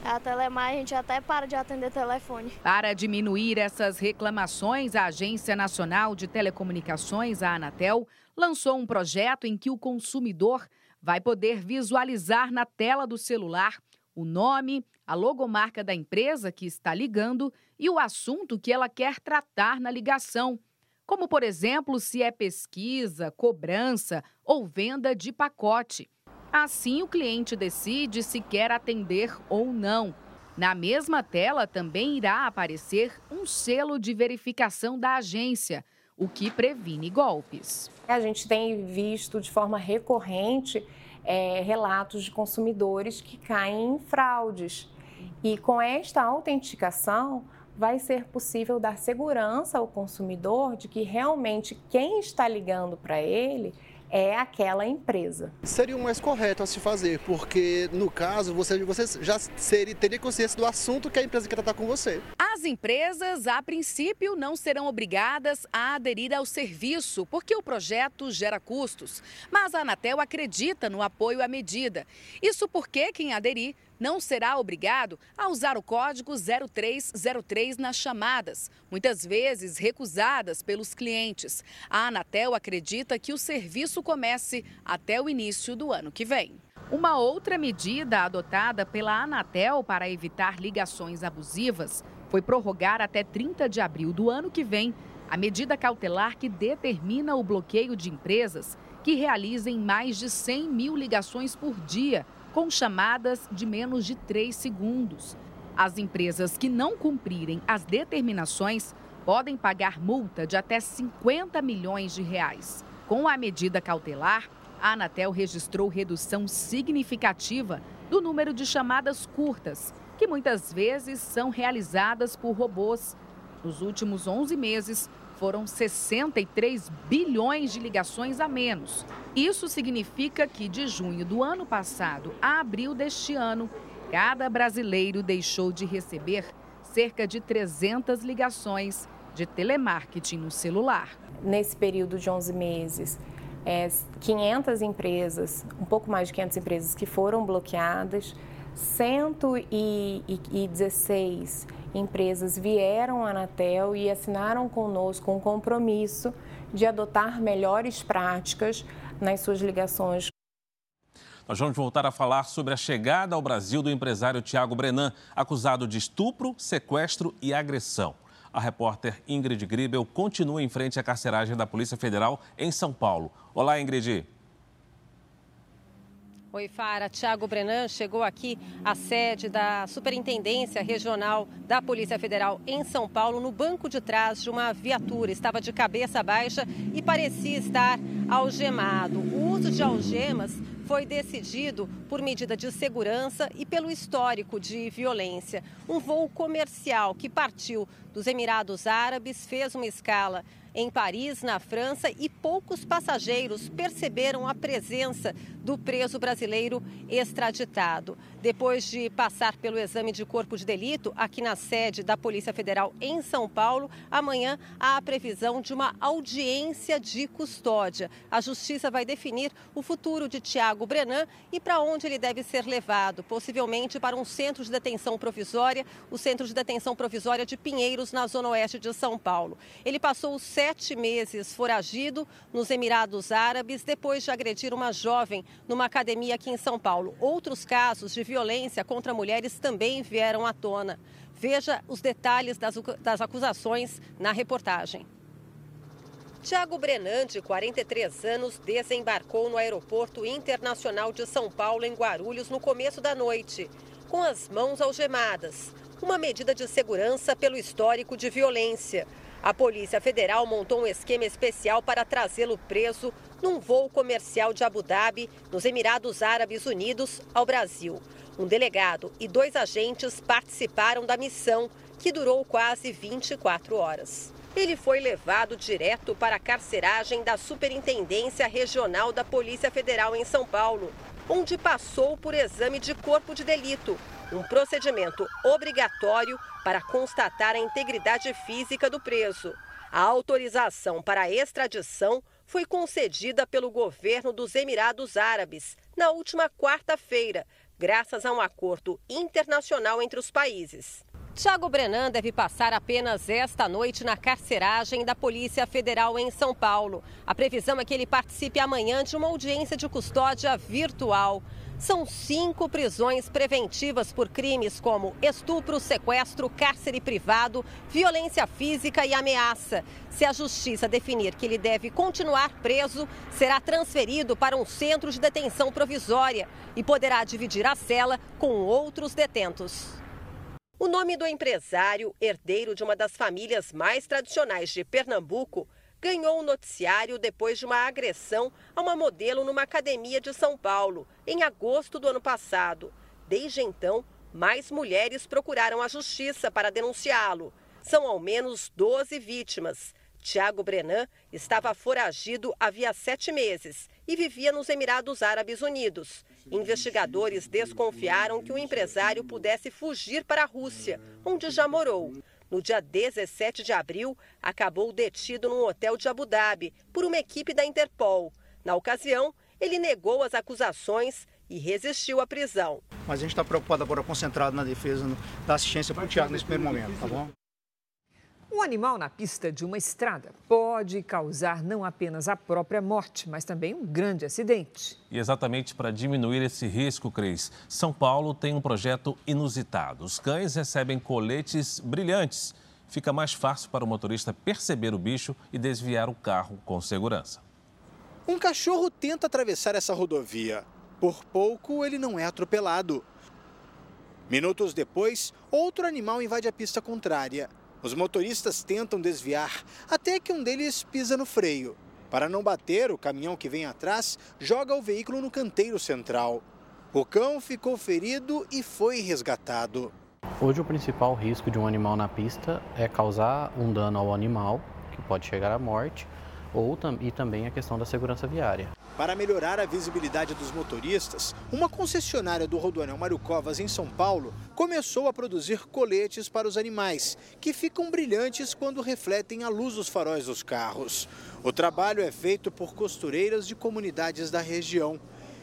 a Telemar, a gente até para de atender telefone. Para diminuir essas reclamações, a Agência Nacional de Telecomunicações, a Anatel, lançou um projeto em que o consumidor vai poder visualizar na tela do celular o nome, a logomarca da empresa que está ligando e o assunto que ela quer tratar na ligação, como, por exemplo, se é pesquisa, cobrança ou venda de pacote. Assim, o cliente decide se quer atender ou não. Na mesma tela também irá aparecer um selo de verificação da agência, o que previne golpes. A gente tem visto de forma recorrente é, relatos de consumidores que caem em fraudes. E com esta autenticação, vai ser possível dar segurança ao consumidor de que realmente quem está ligando para ele é aquela empresa. Seria o mais correto a se fazer, porque no caso você, você já seria, teria consciência do assunto que a empresa quer tratar com você. As empresas, a princípio, não serão obrigadas a aderir ao serviço, porque o projeto gera custos. Mas a Anatel acredita no apoio à medida. Isso porque quem aderir não será obrigado a usar o código 0303 nas chamadas, muitas vezes recusadas pelos clientes. A Anatel acredita que o serviço comece até o início do ano que vem. Uma outra medida adotada pela Anatel para evitar ligações abusivas foi prorrogar até 30 de abril do ano que vem a medida cautelar que determina o bloqueio de empresas que realizem mais de 100 mil ligações por dia com chamadas de menos de 3 segundos. As empresas que não cumprirem as determinações podem pagar multa de até 50 milhões de reais. Com a medida cautelar, a Anatel registrou redução significativa do número de chamadas curtas, que muitas vezes são realizadas por robôs. Nos últimos 11 meses, foram 63 bilhões de ligações a menos. Isso significa que de junho do ano passado a abril deste ano, cada brasileiro deixou de receber cerca de 300 ligações de telemarketing no celular. Nesse período de 11 meses, é, 500 empresas, um pouco mais de 500 empresas que foram bloqueadas, 116 empresas vieram à Anatel e assinaram conosco um compromisso de adotar melhores práticas nas suas ligações. Nós vamos voltar a falar sobre a chegada ao Brasil do empresário Tiago Brenan, acusado de estupro, sequestro e agressão. A repórter Ingrid Gribel continua em frente à carceragem da Polícia Federal em São Paulo. Olá, Ingrid. Oi, Fara. Tiago Brenan chegou aqui à sede da Superintendência Regional da Polícia Federal em São Paulo, no banco de trás de uma viatura. Estava de cabeça baixa e parecia estar algemado. O uso de algemas foi decidido por medida de segurança e pelo histórico de violência. Um voo comercial que partiu dos Emirados Árabes fez uma escala em Paris, na França, e poucos passageiros perceberam a presença do preso brasileiro extraditado. Depois de passar pelo exame de corpo de delito aqui na sede da Polícia Federal em São Paulo, amanhã há a previsão de uma audiência de custódia. A Justiça vai definir o futuro de Tiago Brenan e para onde ele deve ser levado, possivelmente para um centro de detenção provisória, o Centro de Detenção Provisória de Pinheiros, na zona oeste de São Paulo. Ele passou sete meses foragido nos Emirados Árabes depois de agredir uma jovem numa academia aqui em São Paulo. Outros casos de violência contra mulheres também vieram à tona. Veja os detalhes das, das acusações na reportagem. Tiago Brenan, de 43 anos, desembarcou no Aeroporto Internacional de São Paulo, em Guarulhos, no começo da noite, com as mãos algemadas. Uma medida de segurança pelo histórico de violência. A Polícia Federal montou um esquema especial para trazê-lo preso num voo comercial de Abu Dhabi, nos Emirados Árabes Unidos, ao Brasil. Um delegado e dois agentes participaram da missão, que durou quase 24 horas. Ele foi levado direto para a carceragem da Superintendência Regional da Polícia Federal em São Paulo, onde passou por exame de corpo de delito, um procedimento obrigatório para constatar a integridade física do preso. A autorização para a extradição foi concedida pelo governo dos Emirados Árabes na última quarta-feira, graças a um acordo internacional entre os países. Tiago Brenan deve passar apenas esta noite na carceragem da Polícia Federal em São Paulo. A previsão é que ele participe amanhã de uma audiência de custódia virtual. São cinco prisões preventivas por crimes como estupro, sequestro, cárcere privado, violência física e ameaça. Se a justiça definir que ele deve continuar preso, será transferido para um centro de detenção provisória e poderá dividir a cela com outros detentos. O nome do empresário, herdeiro de uma das famílias mais tradicionais de Pernambuco, ganhou o um noticiário depois de uma agressão a uma modelo numa academia de São Paulo, em agosto do ano passado. Desde então, mais mulheres procuraram a justiça para denunciá-lo. São ao menos 12 vítimas. Tiago Brenan estava foragido havia sete meses e vivia nos Emirados Árabes Unidos. Investigadores desconfiaram que o empresário pudesse fugir para a Rússia, onde já morou no dia 17 de abril, acabou detido num hotel de Abu Dhabi por uma equipe da Interpol. Na ocasião, ele negou as acusações e resistiu à prisão. Mas a gente está preocupado agora, concentrado na defesa da assistência para o Tiago nesse primeiro momento, tá bom? Um animal na pista de uma estrada pode causar não apenas a própria morte, mas também um grande acidente. E exatamente para diminuir esse risco, Cris, São Paulo tem um projeto inusitado. Os cães recebem coletes brilhantes. Fica mais fácil para o motorista perceber o bicho e desviar o carro com segurança. Um cachorro tenta atravessar essa rodovia. Por pouco, ele não é atropelado. Minutos depois, outro animal invade a pista contrária. Os motoristas tentam desviar até que um deles pisa no freio. Para não bater, o caminhão que vem atrás joga o veículo no canteiro central. O cão ficou ferido e foi resgatado. Hoje, o principal risco de um animal na pista é causar um dano ao animal, que pode chegar à morte, ou, e também a questão da segurança viária. Para melhorar a visibilidade dos motoristas, uma concessionária do Rodoanel Mário Covas, em São Paulo, começou a produzir coletes para os animais, que ficam brilhantes quando refletem a luz dos faróis dos carros. O trabalho é feito por costureiras de comunidades da região.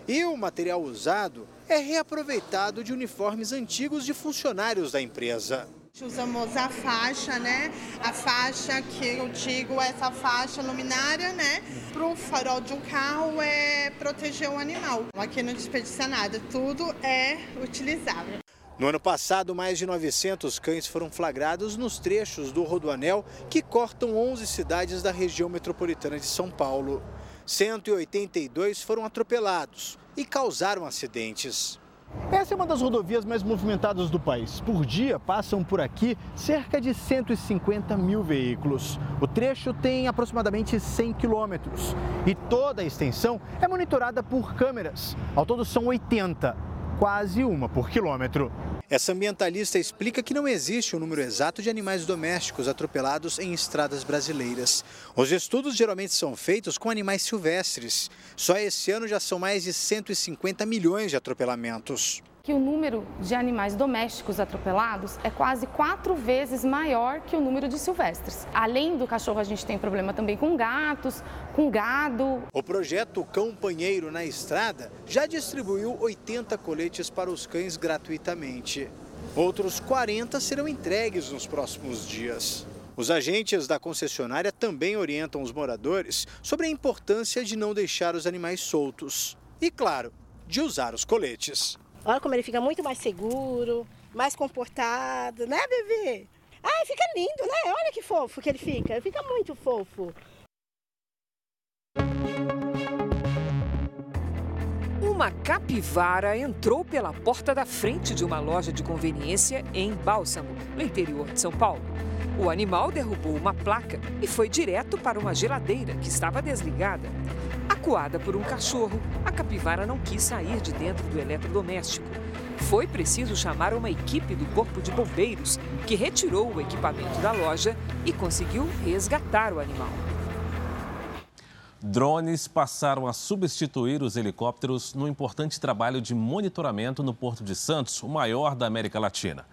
E o material usado é reaproveitado de uniformes antigos de funcionários da empresa. Usamos a faixa, né? A faixa que eu digo, essa faixa luminária, né? Para o farol de um carro é proteger o animal. Aqui não desperdiça nada, tudo é utilizável. No ano passado, mais de 900 cães foram flagrados nos trechos do Rodoanel que cortam 11 cidades da região metropolitana de São Paulo. 182 foram atropelados e causaram acidentes. Essa é uma das rodovias mais movimentadas do país. Por dia passam por aqui cerca de 150 mil veículos. O trecho tem aproximadamente 100 quilômetros e toda a extensão é monitorada por câmeras. Ao todo são 80, quase uma por quilômetro. Essa ambientalista explica que não existe um número exato de animais domésticos atropelados em estradas brasileiras. Os estudos geralmente são feitos com animais silvestres. Só esse ano já são mais de 150 milhões de atropelamentos. Que o número de animais domésticos atropelados é quase quatro vezes maior que o número de silvestres. Além do cachorro, a gente tem problema também com gatos, com gado. O projeto Cão Panheiro na Estrada já distribuiu 80 coletes para os cães gratuitamente. Outros 40 serão entregues nos próximos dias. Os agentes da concessionária também orientam os moradores sobre a importância de não deixar os animais soltos. E, claro, de usar os coletes. Olha como ele fica muito mais seguro, mais comportado, né, bebê? Ai, fica lindo, né? Olha que fofo que ele fica. Fica muito fofo. Uma capivara entrou pela porta da frente de uma loja de conveniência em Bálsamo, no interior de São Paulo. O animal derrubou uma placa e foi direto para uma geladeira que estava desligada. Acuada por um cachorro, a capivara não quis sair de dentro do eletrodoméstico. Foi preciso chamar uma equipe do Corpo de Bombeiros, que retirou o equipamento da loja e conseguiu resgatar o animal. Drones passaram a substituir os helicópteros no importante trabalho de monitoramento no Porto de Santos, o maior da América Latina.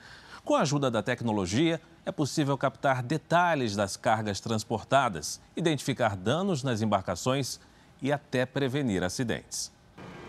Com a ajuda da tecnologia, é possível captar detalhes das cargas transportadas, identificar danos nas embarcações e até prevenir acidentes.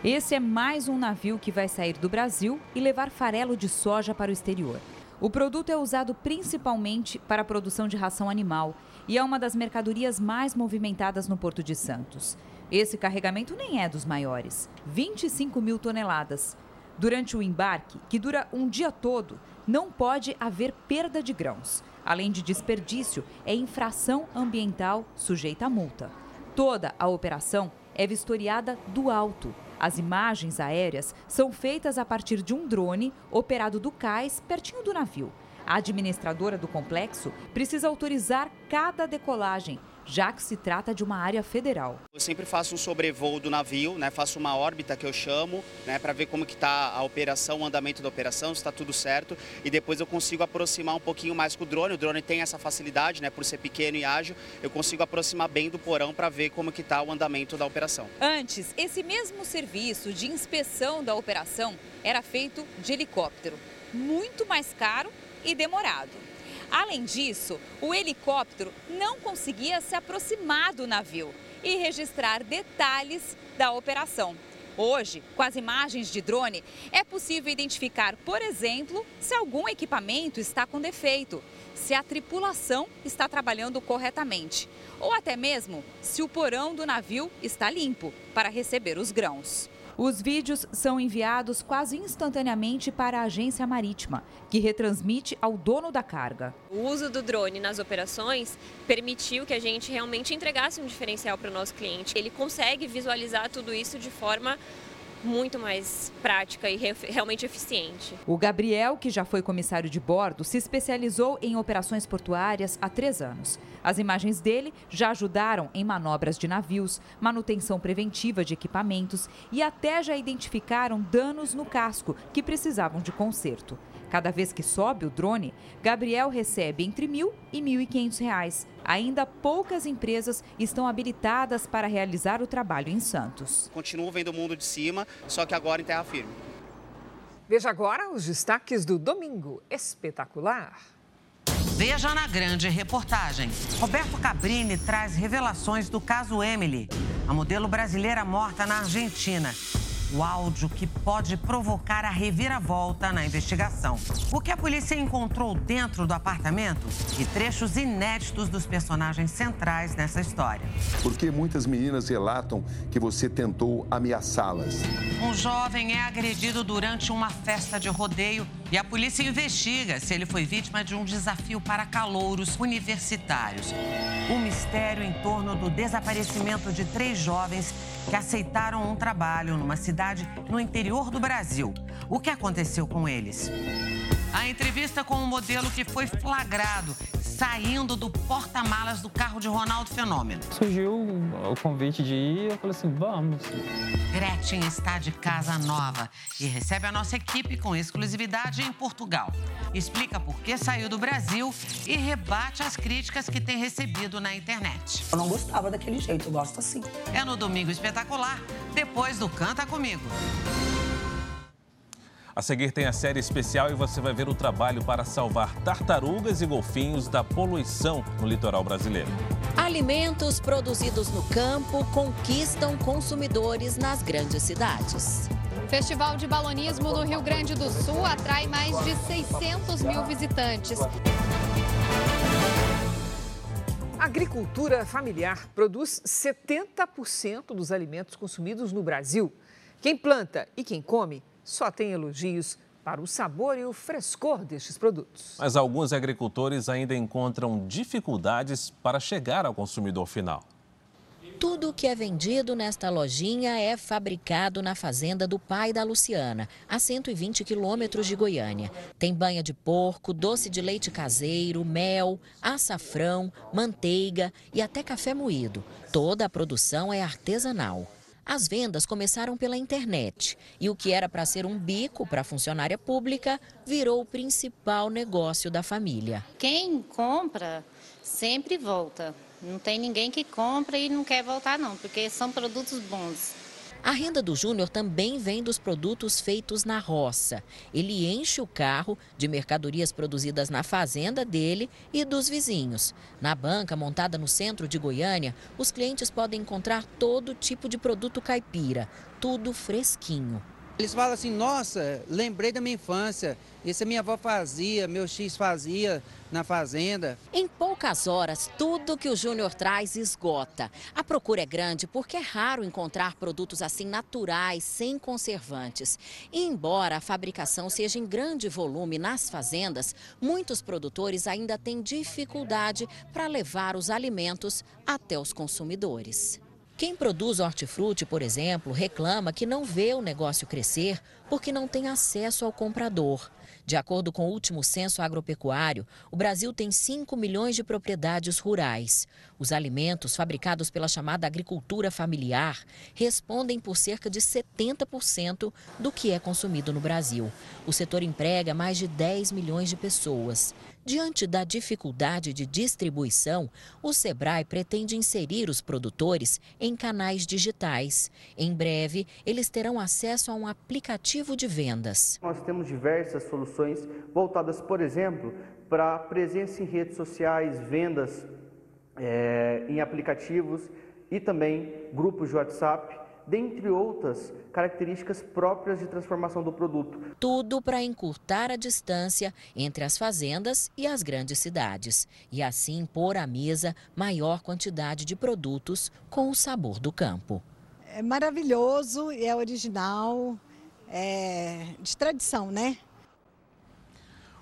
Esse é mais um navio que vai sair do Brasil e levar farelo de soja para o exterior. O produto é usado principalmente para a produção de ração animal e é uma das mercadorias mais movimentadas no Porto de Santos. Esse carregamento nem é dos maiores 25 mil toneladas. Durante o embarque, que dura um dia todo, não pode haver perda de grãos. Além de desperdício, é infração ambiental sujeita a multa. Toda a operação é vistoriada do alto. As imagens aéreas são feitas a partir de um drone operado do cais pertinho do navio. A administradora do complexo precisa autorizar cada decolagem já que se trata de uma área federal. Eu sempre faço um sobrevoo do navio, né, faço uma órbita que eu chamo, né, para ver como que está a operação, o andamento da operação, se está tudo certo, e depois eu consigo aproximar um pouquinho mais com o drone. O drone tem essa facilidade, né, por ser pequeno e ágil, eu consigo aproximar bem do porão para ver como que está o andamento da operação. Antes, esse mesmo serviço de inspeção da operação era feito de helicóptero, muito mais caro e demorado. Além disso, o helicóptero não conseguia se aproximar do navio e registrar detalhes da operação. Hoje, com as imagens de drone, é possível identificar, por exemplo, se algum equipamento está com defeito, se a tripulação está trabalhando corretamente, ou até mesmo se o porão do navio está limpo para receber os grãos. Os vídeos são enviados quase instantaneamente para a agência marítima, que retransmite ao dono da carga. O uso do drone nas operações permitiu que a gente realmente entregasse um diferencial para o nosso cliente. Ele consegue visualizar tudo isso de forma muito mais prática e realmente eficiente. O Gabriel, que já foi comissário de bordo, se especializou em operações portuárias há três anos. As imagens dele já ajudaram em manobras de navios, manutenção preventiva de equipamentos e até já identificaram danos no casco que precisavam de conserto. Cada vez que sobe o drone, Gabriel recebe entre mil e mil e quinhentos reais. Ainda poucas empresas estão habilitadas para realizar o trabalho em Santos. Continuo vendo o mundo de cima, só que agora em terra firme. Veja agora os destaques do domingo espetacular. Veja na grande reportagem. Roberto Cabrini traz revelações do caso Emily, a modelo brasileira morta na Argentina o áudio que pode provocar a reviravolta na investigação. O que a polícia encontrou dentro do apartamento e trechos inéditos dos personagens centrais nessa história. Porque muitas meninas relatam que você tentou ameaçá-las. Um jovem é agredido durante uma festa de rodeio e a polícia investiga se ele foi vítima de um desafio para calouros universitários. O mistério em torno do desaparecimento de três jovens que aceitaram um trabalho numa cidade no interior do Brasil. O que aconteceu com eles? A entrevista com um modelo que foi flagrado saindo do porta-malas do carro de Ronaldo Fenômeno. Surgiu o convite de ir, eu falei assim, vamos. Gretchen está de casa nova e recebe a nossa equipe com exclusividade em Portugal. Explica por que saiu do Brasil e rebate as críticas que tem recebido na internet. Eu não gostava daquele jeito, eu gosto assim. É no Domingo Espetacular, depois do Canta Comigo. A seguir tem a série especial e você vai ver o trabalho para salvar tartarugas e golfinhos da poluição no litoral brasileiro. Alimentos produzidos no campo conquistam consumidores nas grandes cidades. Festival de Balonismo no Rio Grande do Sul atrai mais de 600 mil visitantes. A agricultura familiar produz 70% dos alimentos consumidos no Brasil. Quem planta e quem come só tem elogios para o sabor e o frescor destes produtos. Mas alguns agricultores ainda encontram dificuldades para chegar ao consumidor final. Tudo que é vendido nesta lojinha é fabricado na fazenda do pai da Luciana, a 120 quilômetros de Goiânia. Tem banha de porco, doce de leite caseiro, mel, açafrão, manteiga e até café moído. Toda a produção é artesanal. As vendas começaram pela internet e o que era para ser um bico para funcionária pública virou o principal negócio da família. Quem compra sempre volta. Não tem ninguém que compra e não quer voltar não, porque são produtos bons. A renda do Júnior também vem dos produtos feitos na roça. Ele enche o carro de mercadorias produzidas na fazenda dele e dos vizinhos. Na banca montada no centro de Goiânia, os clientes podem encontrar todo tipo de produto caipira, tudo fresquinho. Eles falam assim: nossa, lembrei da minha infância. Isso a minha avó fazia, meu X fazia na fazenda. Em poucas horas, tudo que o Júnior traz esgota. A procura é grande porque é raro encontrar produtos assim naturais, sem conservantes. E embora a fabricação seja em grande volume nas fazendas, muitos produtores ainda têm dificuldade para levar os alimentos até os consumidores. Quem produz hortifruti, por exemplo, reclama que não vê o negócio crescer porque não tem acesso ao comprador. De acordo com o último censo agropecuário, o Brasil tem 5 milhões de propriedades rurais. Os alimentos fabricados pela chamada agricultura familiar respondem por cerca de 70% do que é consumido no Brasil. O setor emprega mais de 10 milhões de pessoas. Diante da dificuldade de distribuição, o Sebrae pretende inserir os produtores em canais digitais. Em breve, eles terão acesso a um aplicativo de vendas. Nós temos diversas soluções voltadas, por exemplo, para presença em redes sociais, vendas é, em aplicativos e também grupos de WhatsApp dentre outras características próprias de transformação do produto. Tudo para encurtar a distância entre as fazendas e as grandes cidades e assim pôr à mesa maior quantidade de produtos com o sabor do campo. É maravilhoso, é original, é de tradição, né?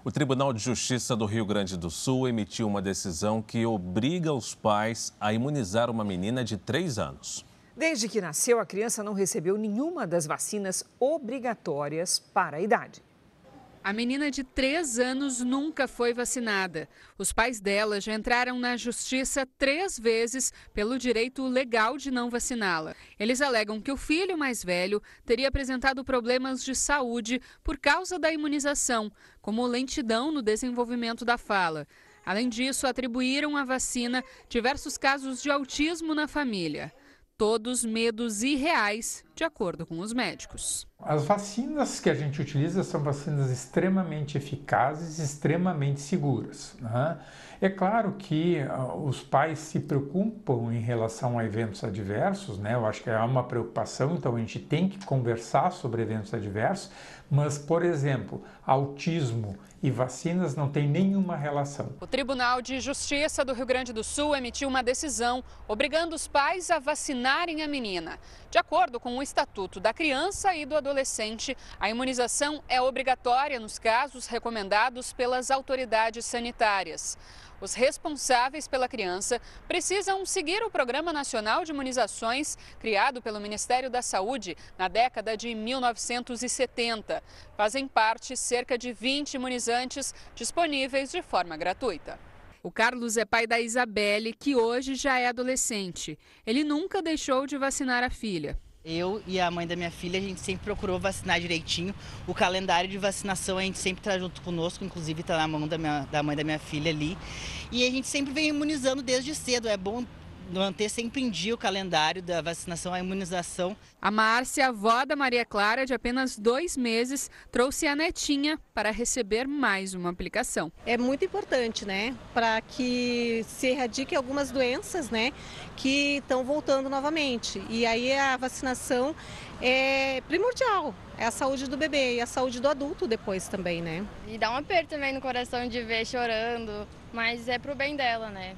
O Tribunal de Justiça do Rio Grande do Sul emitiu uma decisão que obriga os pais a imunizar uma menina de 3 anos. Desde que nasceu, a criança não recebeu nenhuma das vacinas obrigatórias para a idade. A menina de 3 anos nunca foi vacinada. Os pais dela já entraram na justiça três vezes pelo direito legal de não vaciná-la. Eles alegam que o filho mais velho teria apresentado problemas de saúde por causa da imunização, como lentidão no desenvolvimento da fala. Além disso, atribuíram à vacina diversos casos de autismo na família todos medos irreais, de acordo com os médicos. As vacinas que a gente utiliza são vacinas extremamente eficazes, extremamente seguras. Né? É claro que uh, os pais se preocupam em relação a eventos adversos, né? Eu acho que é uma preocupação, então a gente tem que conversar sobre eventos adversos, mas, por exemplo, autismo e vacinas não têm nenhuma relação. O Tribunal de Justiça do Rio Grande do Sul emitiu uma decisão obrigando os pais a vacinarem a menina. De acordo com o Estatuto da Criança e do Adolescente, a imunização é obrigatória nos casos recomendados pelas autoridades sanitárias. Os responsáveis pela criança precisam seguir o Programa Nacional de Imunizações, criado pelo Ministério da Saúde na década de 1970. Fazem parte cerca de 20 imunizantes disponíveis de forma gratuita. O Carlos é pai da Isabelle, que hoje já é adolescente. Ele nunca deixou de vacinar a filha. Eu e a mãe da minha filha, a gente sempre procurou vacinar direitinho. O calendário de vacinação a gente sempre traz junto conosco, inclusive está na mão da, minha, da mãe da minha filha ali. E a gente sempre vem imunizando desde cedo. É bom manter sempre em dia o calendário da vacinação, a imunização. A Márcia, avó da Maria Clara, de apenas dois meses, trouxe a netinha para receber mais uma aplicação. É muito importante, né? Para que se erradique algumas doenças, né? Que estão voltando novamente. E aí a vacinação é primordial. É a saúde do bebê e a saúde do adulto depois também, né? E dá um aperto também no coração de ver chorando, mas é pro bem dela, né?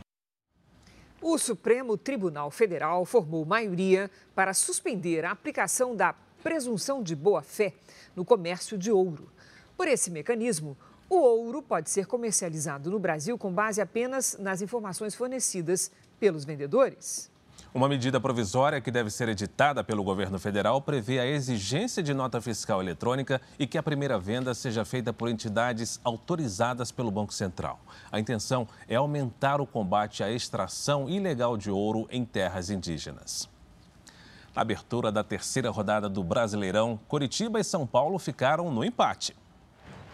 O Supremo Tribunal Federal formou maioria para suspender a aplicação da presunção de boa-fé no comércio de ouro. Por esse mecanismo, o ouro pode ser comercializado no Brasil com base apenas nas informações fornecidas pelos vendedores. Uma medida provisória que deve ser editada pelo governo federal prevê a exigência de nota fiscal eletrônica e que a primeira venda seja feita por entidades autorizadas pelo Banco Central. A intenção é aumentar o combate à extração ilegal de ouro em terras indígenas. Na abertura da terceira rodada do Brasileirão, Curitiba e São Paulo ficaram no empate.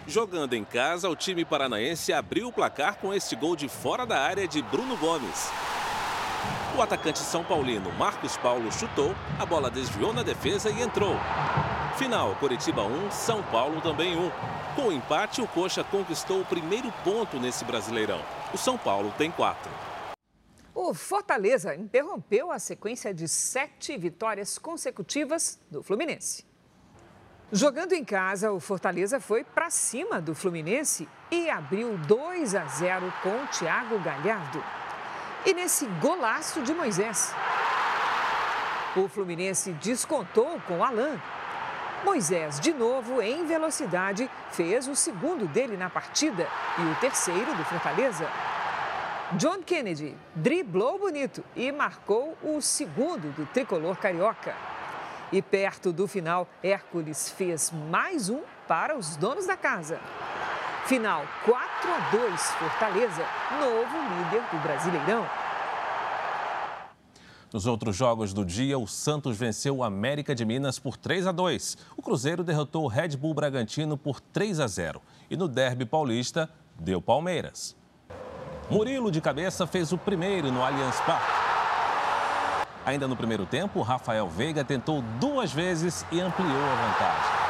Jogando em casa, o time paranaense abriu o placar com este gol de fora da área de Bruno Gomes. O atacante São Paulino Marcos Paulo chutou, a bola desviou na defesa e entrou. Final: Curitiba 1, São Paulo também 1. Com o empate, o Coxa conquistou o primeiro ponto nesse Brasileirão. O São Paulo tem quatro. O Fortaleza interrompeu a sequência de sete vitórias consecutivas do Fluminense. Jogando em casa, o Fortaleza foi para cima do Fluminense e abriu 2 a 0 com Thiago Galhardo e nesse golaço de Moisés. O Fluminense descontou com Alain. Moisés, de novo em velocidade, fez o segundo dele na partida e o terceiro do Fortaleza. John Kennedy driblou bonito e marcou o segundo do tricolor carioca. E perto do final, Hércules fez mais um para os donos da casa. Final 4 a 2 Fortaleza, novo líder do Brasileirão. Nos outros jogos do dia, o Santos venceu o América de Minas por 3 a 2. O Cruzeiro derrotou o Red Bull Bragantino por 3 a 0. E no Derby Paulista, deu Palmeiras. Murilo de cabeça fez o primeiro no Allianz Parque. Ainda no primeiro tempo, Rafael Veiga tentou duas vezes e ampliou a vantagem.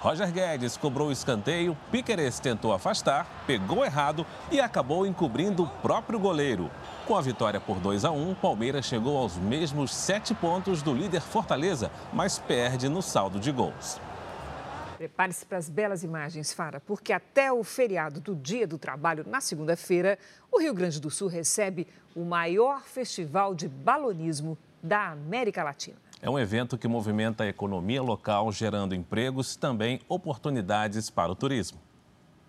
Roger Guedes cobrou o escanteio, Piqueres tentou afastar, pegou errado e acabou encobrindo o próprio goleiro. Com a vitória por 2 a 1, Palmeiras chegou aos mesmos sete pontos do líder Fortaleza, mas perde no saldo de gols. Prepare-se para as belas imagens, Fara, porque até o feriado do Dia do Trabalho, na segunda-feira, o Rio Grande do Sul recebe o maior festival de balonismo da América Latina. É um evento que movimenta a economia local, gerando empregos e também oportunidades para o turismo.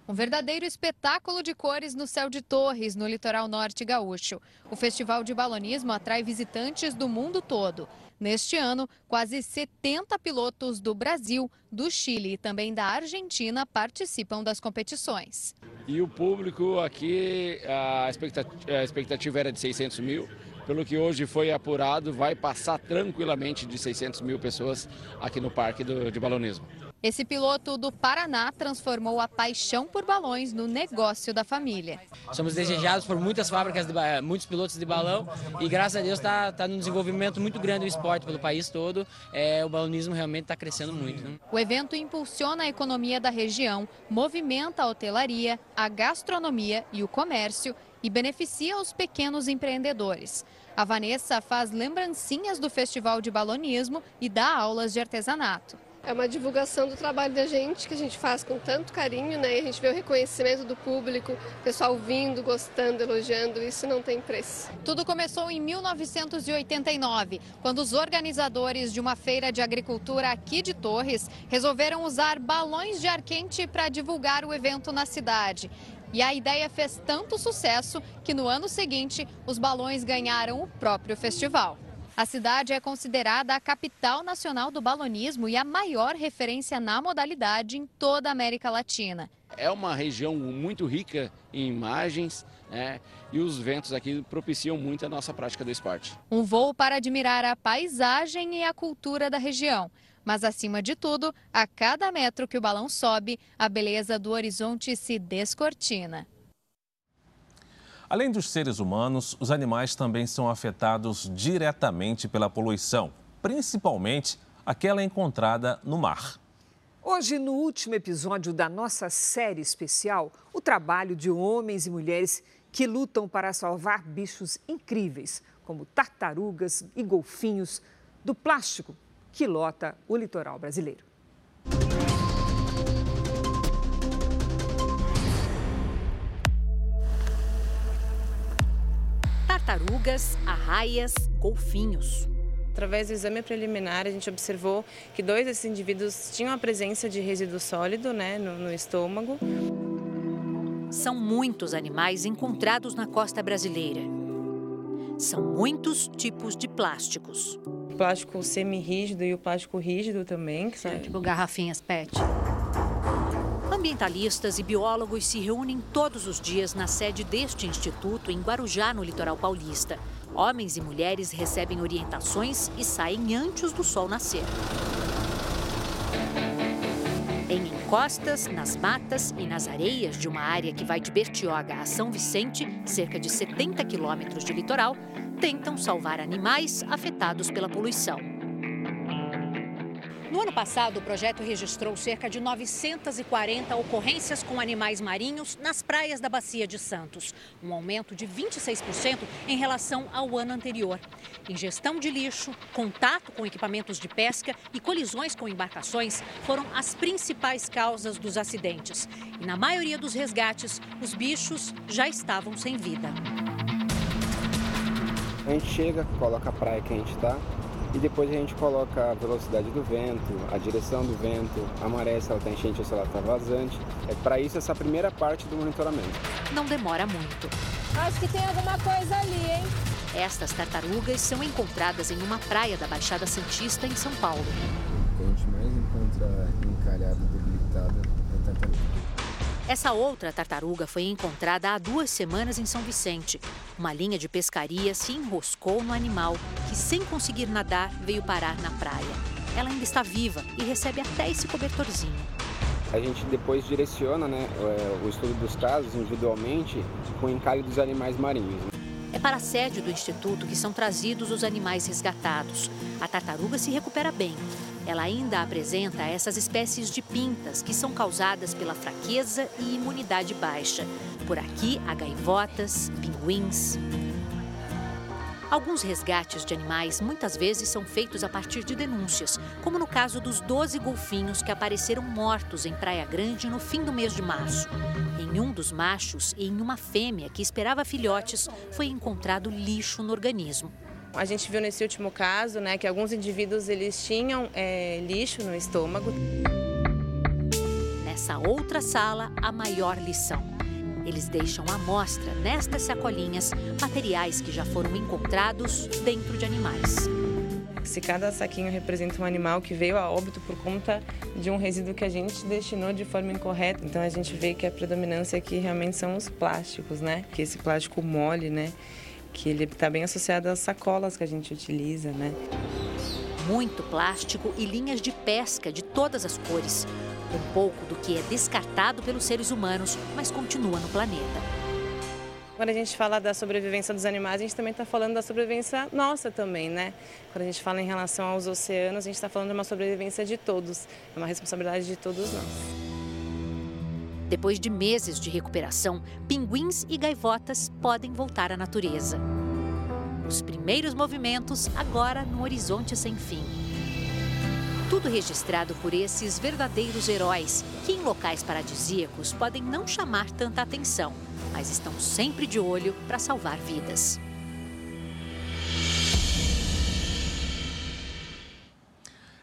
Um verdadeiro espetáculo de cores no céu de Torres, no litoral norte gaúcho. O Festival de Balonismo atrai visitantes do mundo todo. Neste ano, quase 70 pilotos do Brasil, do Chile e também da Argentina participam das competições. E o público aqui, a expectativa, a expectativa era de 600 mil pelo que hoje foi apurado, vai passar tranquilamente de 600 mil pessoas aqui no Parque do, de Balonismo. Esse piloto do Paraná transformou a paixão por balões no negócio da família. Somos desejados por muitas fábricas, de, muitos pilotos de balão e graças a Deus está tá num desenvolvimento muito grande o esporte pelo país todo. É, o balonismo realmente está crescendo muito. Né? O evento impulsiona a economia da região, movimenta a hotelaria, a gastronomia e o comércio e beneficia os pequenos empreendedores. A Vanessa faz lembrancinhas do Festival de Balonismo e dá aulas de artesanato. É uma divulgação do trabalho da gente, que a gente faz com tanto carinho, né? E a gente vê o reconhecimento do público, o pessoal vindo, gostando, elogiando, isso não tem preço. Tudo começou em 1989, quando os organizadores de uma feira de agricultura aqui de Torres resolveram usar balões de ar quente para divulgar o evento na cidade. E a ideia fez tanto sucesso que no ano seguinte os balões ganharam o próprio festival. A cidade é considerada a capital nacional do balonismo e a maior referência na modalidade em toda a América Latina. É uma região muito rica em imagens né, e os ventos aqui propiciam muito a nossa prática do esporte. Um voo para admirar a paisagem e a cultura da região. Mas, acima de tudo, a cada metro que o balão sobe, a beleza do horizonte se descortina. Além dos seres humanos, os animais também são afetados diretamente pela poluição, principalmente aquela encontrada no mar. Hoje, no último episódio da nossa série especial, o trabalho de homens e mulheres que lutam para salvar bichos incríveis, como tartarugas e golfinhos, do plástico que lota o litoral brasileiro. Tartarugas, arraias, golfinhos. Através do exame preliminar, a gente observou que dois desses indivíduos tinham a presença de resíduo sólido né, no, no estômago. São muitos animais encontrados na costa brasileira. São muitos tipos de plásticos. O plástico semi-rígido e o plástico rígido também. Que são... Tipo garrafinhas PET. Ambientalistas e biólogos se reúnem todos os dias na sede deste instituto em Guarujá, no litoral paulista. Homens e mulheres recebem orientações e saem antes do sol nascer. Em encostas, nas matas e nas areias de uma área que vai de Bertioga a São Vicente, cerca de 70 quilômetros de litoral, tentam salvar animais afetados pela poluição. No ano passado, o projeto registrou cerca de 940 ocorrências com animais marinhos nas praias da Bacia de Santos, um aumento de 26% em relação ao ano anterior. Ingestão de lixo, contato com equipamentos de pesca e colisões com embarcações foram as principais causas dos acidentes. E na maioria dos resgates, os bichos já estavam sem vida. A gente chega, coloca a praia que a gente está, e depois a gente coloca a velocidade do vento, a direção do vento, a maré se ela está enchente ou se ela está vazante. É para isso essa primeira parte do monitoramento. Não demora muito. Acho que tem alguma coisa ali, hein? Estas tartarugas são encontradas em uma praia da Baixada Santista, em São Paulo. O que a gente mais encontra encalhada, debilitada, é tartaruga. Essa outra tartaruga foi encontrada há duas semanas em São Vicente. Uma linha de pescaria se enroscou no animal, que, sem conseguir nadar, veio parar na praia. Ela ainda está viva e recebe até esse cobertorzinho. A gente depois direciona né, o estudo dos casos individualmente com o encalhe dos animais marinhos. É para a sede do Instituto que são trazidos os animais resgatados. A tartaruga se recupera bem, ela ainda apresenta essas espécies de pintas que são causadas pela fraqueza e imunidade baixa. Por aqui há gaivotas, pinguins. Alguns resgates de animais muitas vezes são feitos a partir de denúncias, como no caso dos 12 golfinhos que apareceram mortos em Praia Grande no fim do mês de março. Em um dos machos e em uma fêmea que esperava filhotes, foi encontrado lixo no organismo. A gente viu nesse último caso né, que alguns indivíduos eles tinham é, lixo no estômago. Nessa outra sala, a maior lição. Eles deixam à mostra, nestas sacolinhas, materiais que já foram encontrados dentro de animais. Se cada saquinho representa um animal que veio a óbito por conta de um resíduo que a gente destinou de forma incorreta, então a gente vê que a predominância aqui realmente são os plásticos, né? Que esse plástico mole, né? Que ele está bem associado às sacolas que a gente utiliza, né? Muito plástico e linhas de pesca de todas as cores. Um pouco do que é descartado pelos seres humanos, mas continua no planeta. Quando a gente fala da sobrevivência dos animais, a gente também está falando da sobrevivência nossa também, né? Quando a gente fala em relação aos oceanos, a gente está falando de uma sobrevivência de todos, é uma responsabilidade de todos nós. Depois de meses de recuperação, pinguins e gaivotas podem voltar à natureza. Os primeiros movimentos agora no horizonte sem fim. Tudo registrado por esses verdadeiros heróis, que em locais paradisíacos podem não chamar tanta atenção, mas estão sempre de olho para salvar vidas.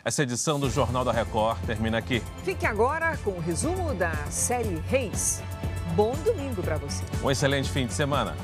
Essa edição do Jornal da Record termina aqui. Fique agora com o resumo da série Reis. Bom domingo para você. Um excelente fim de semana.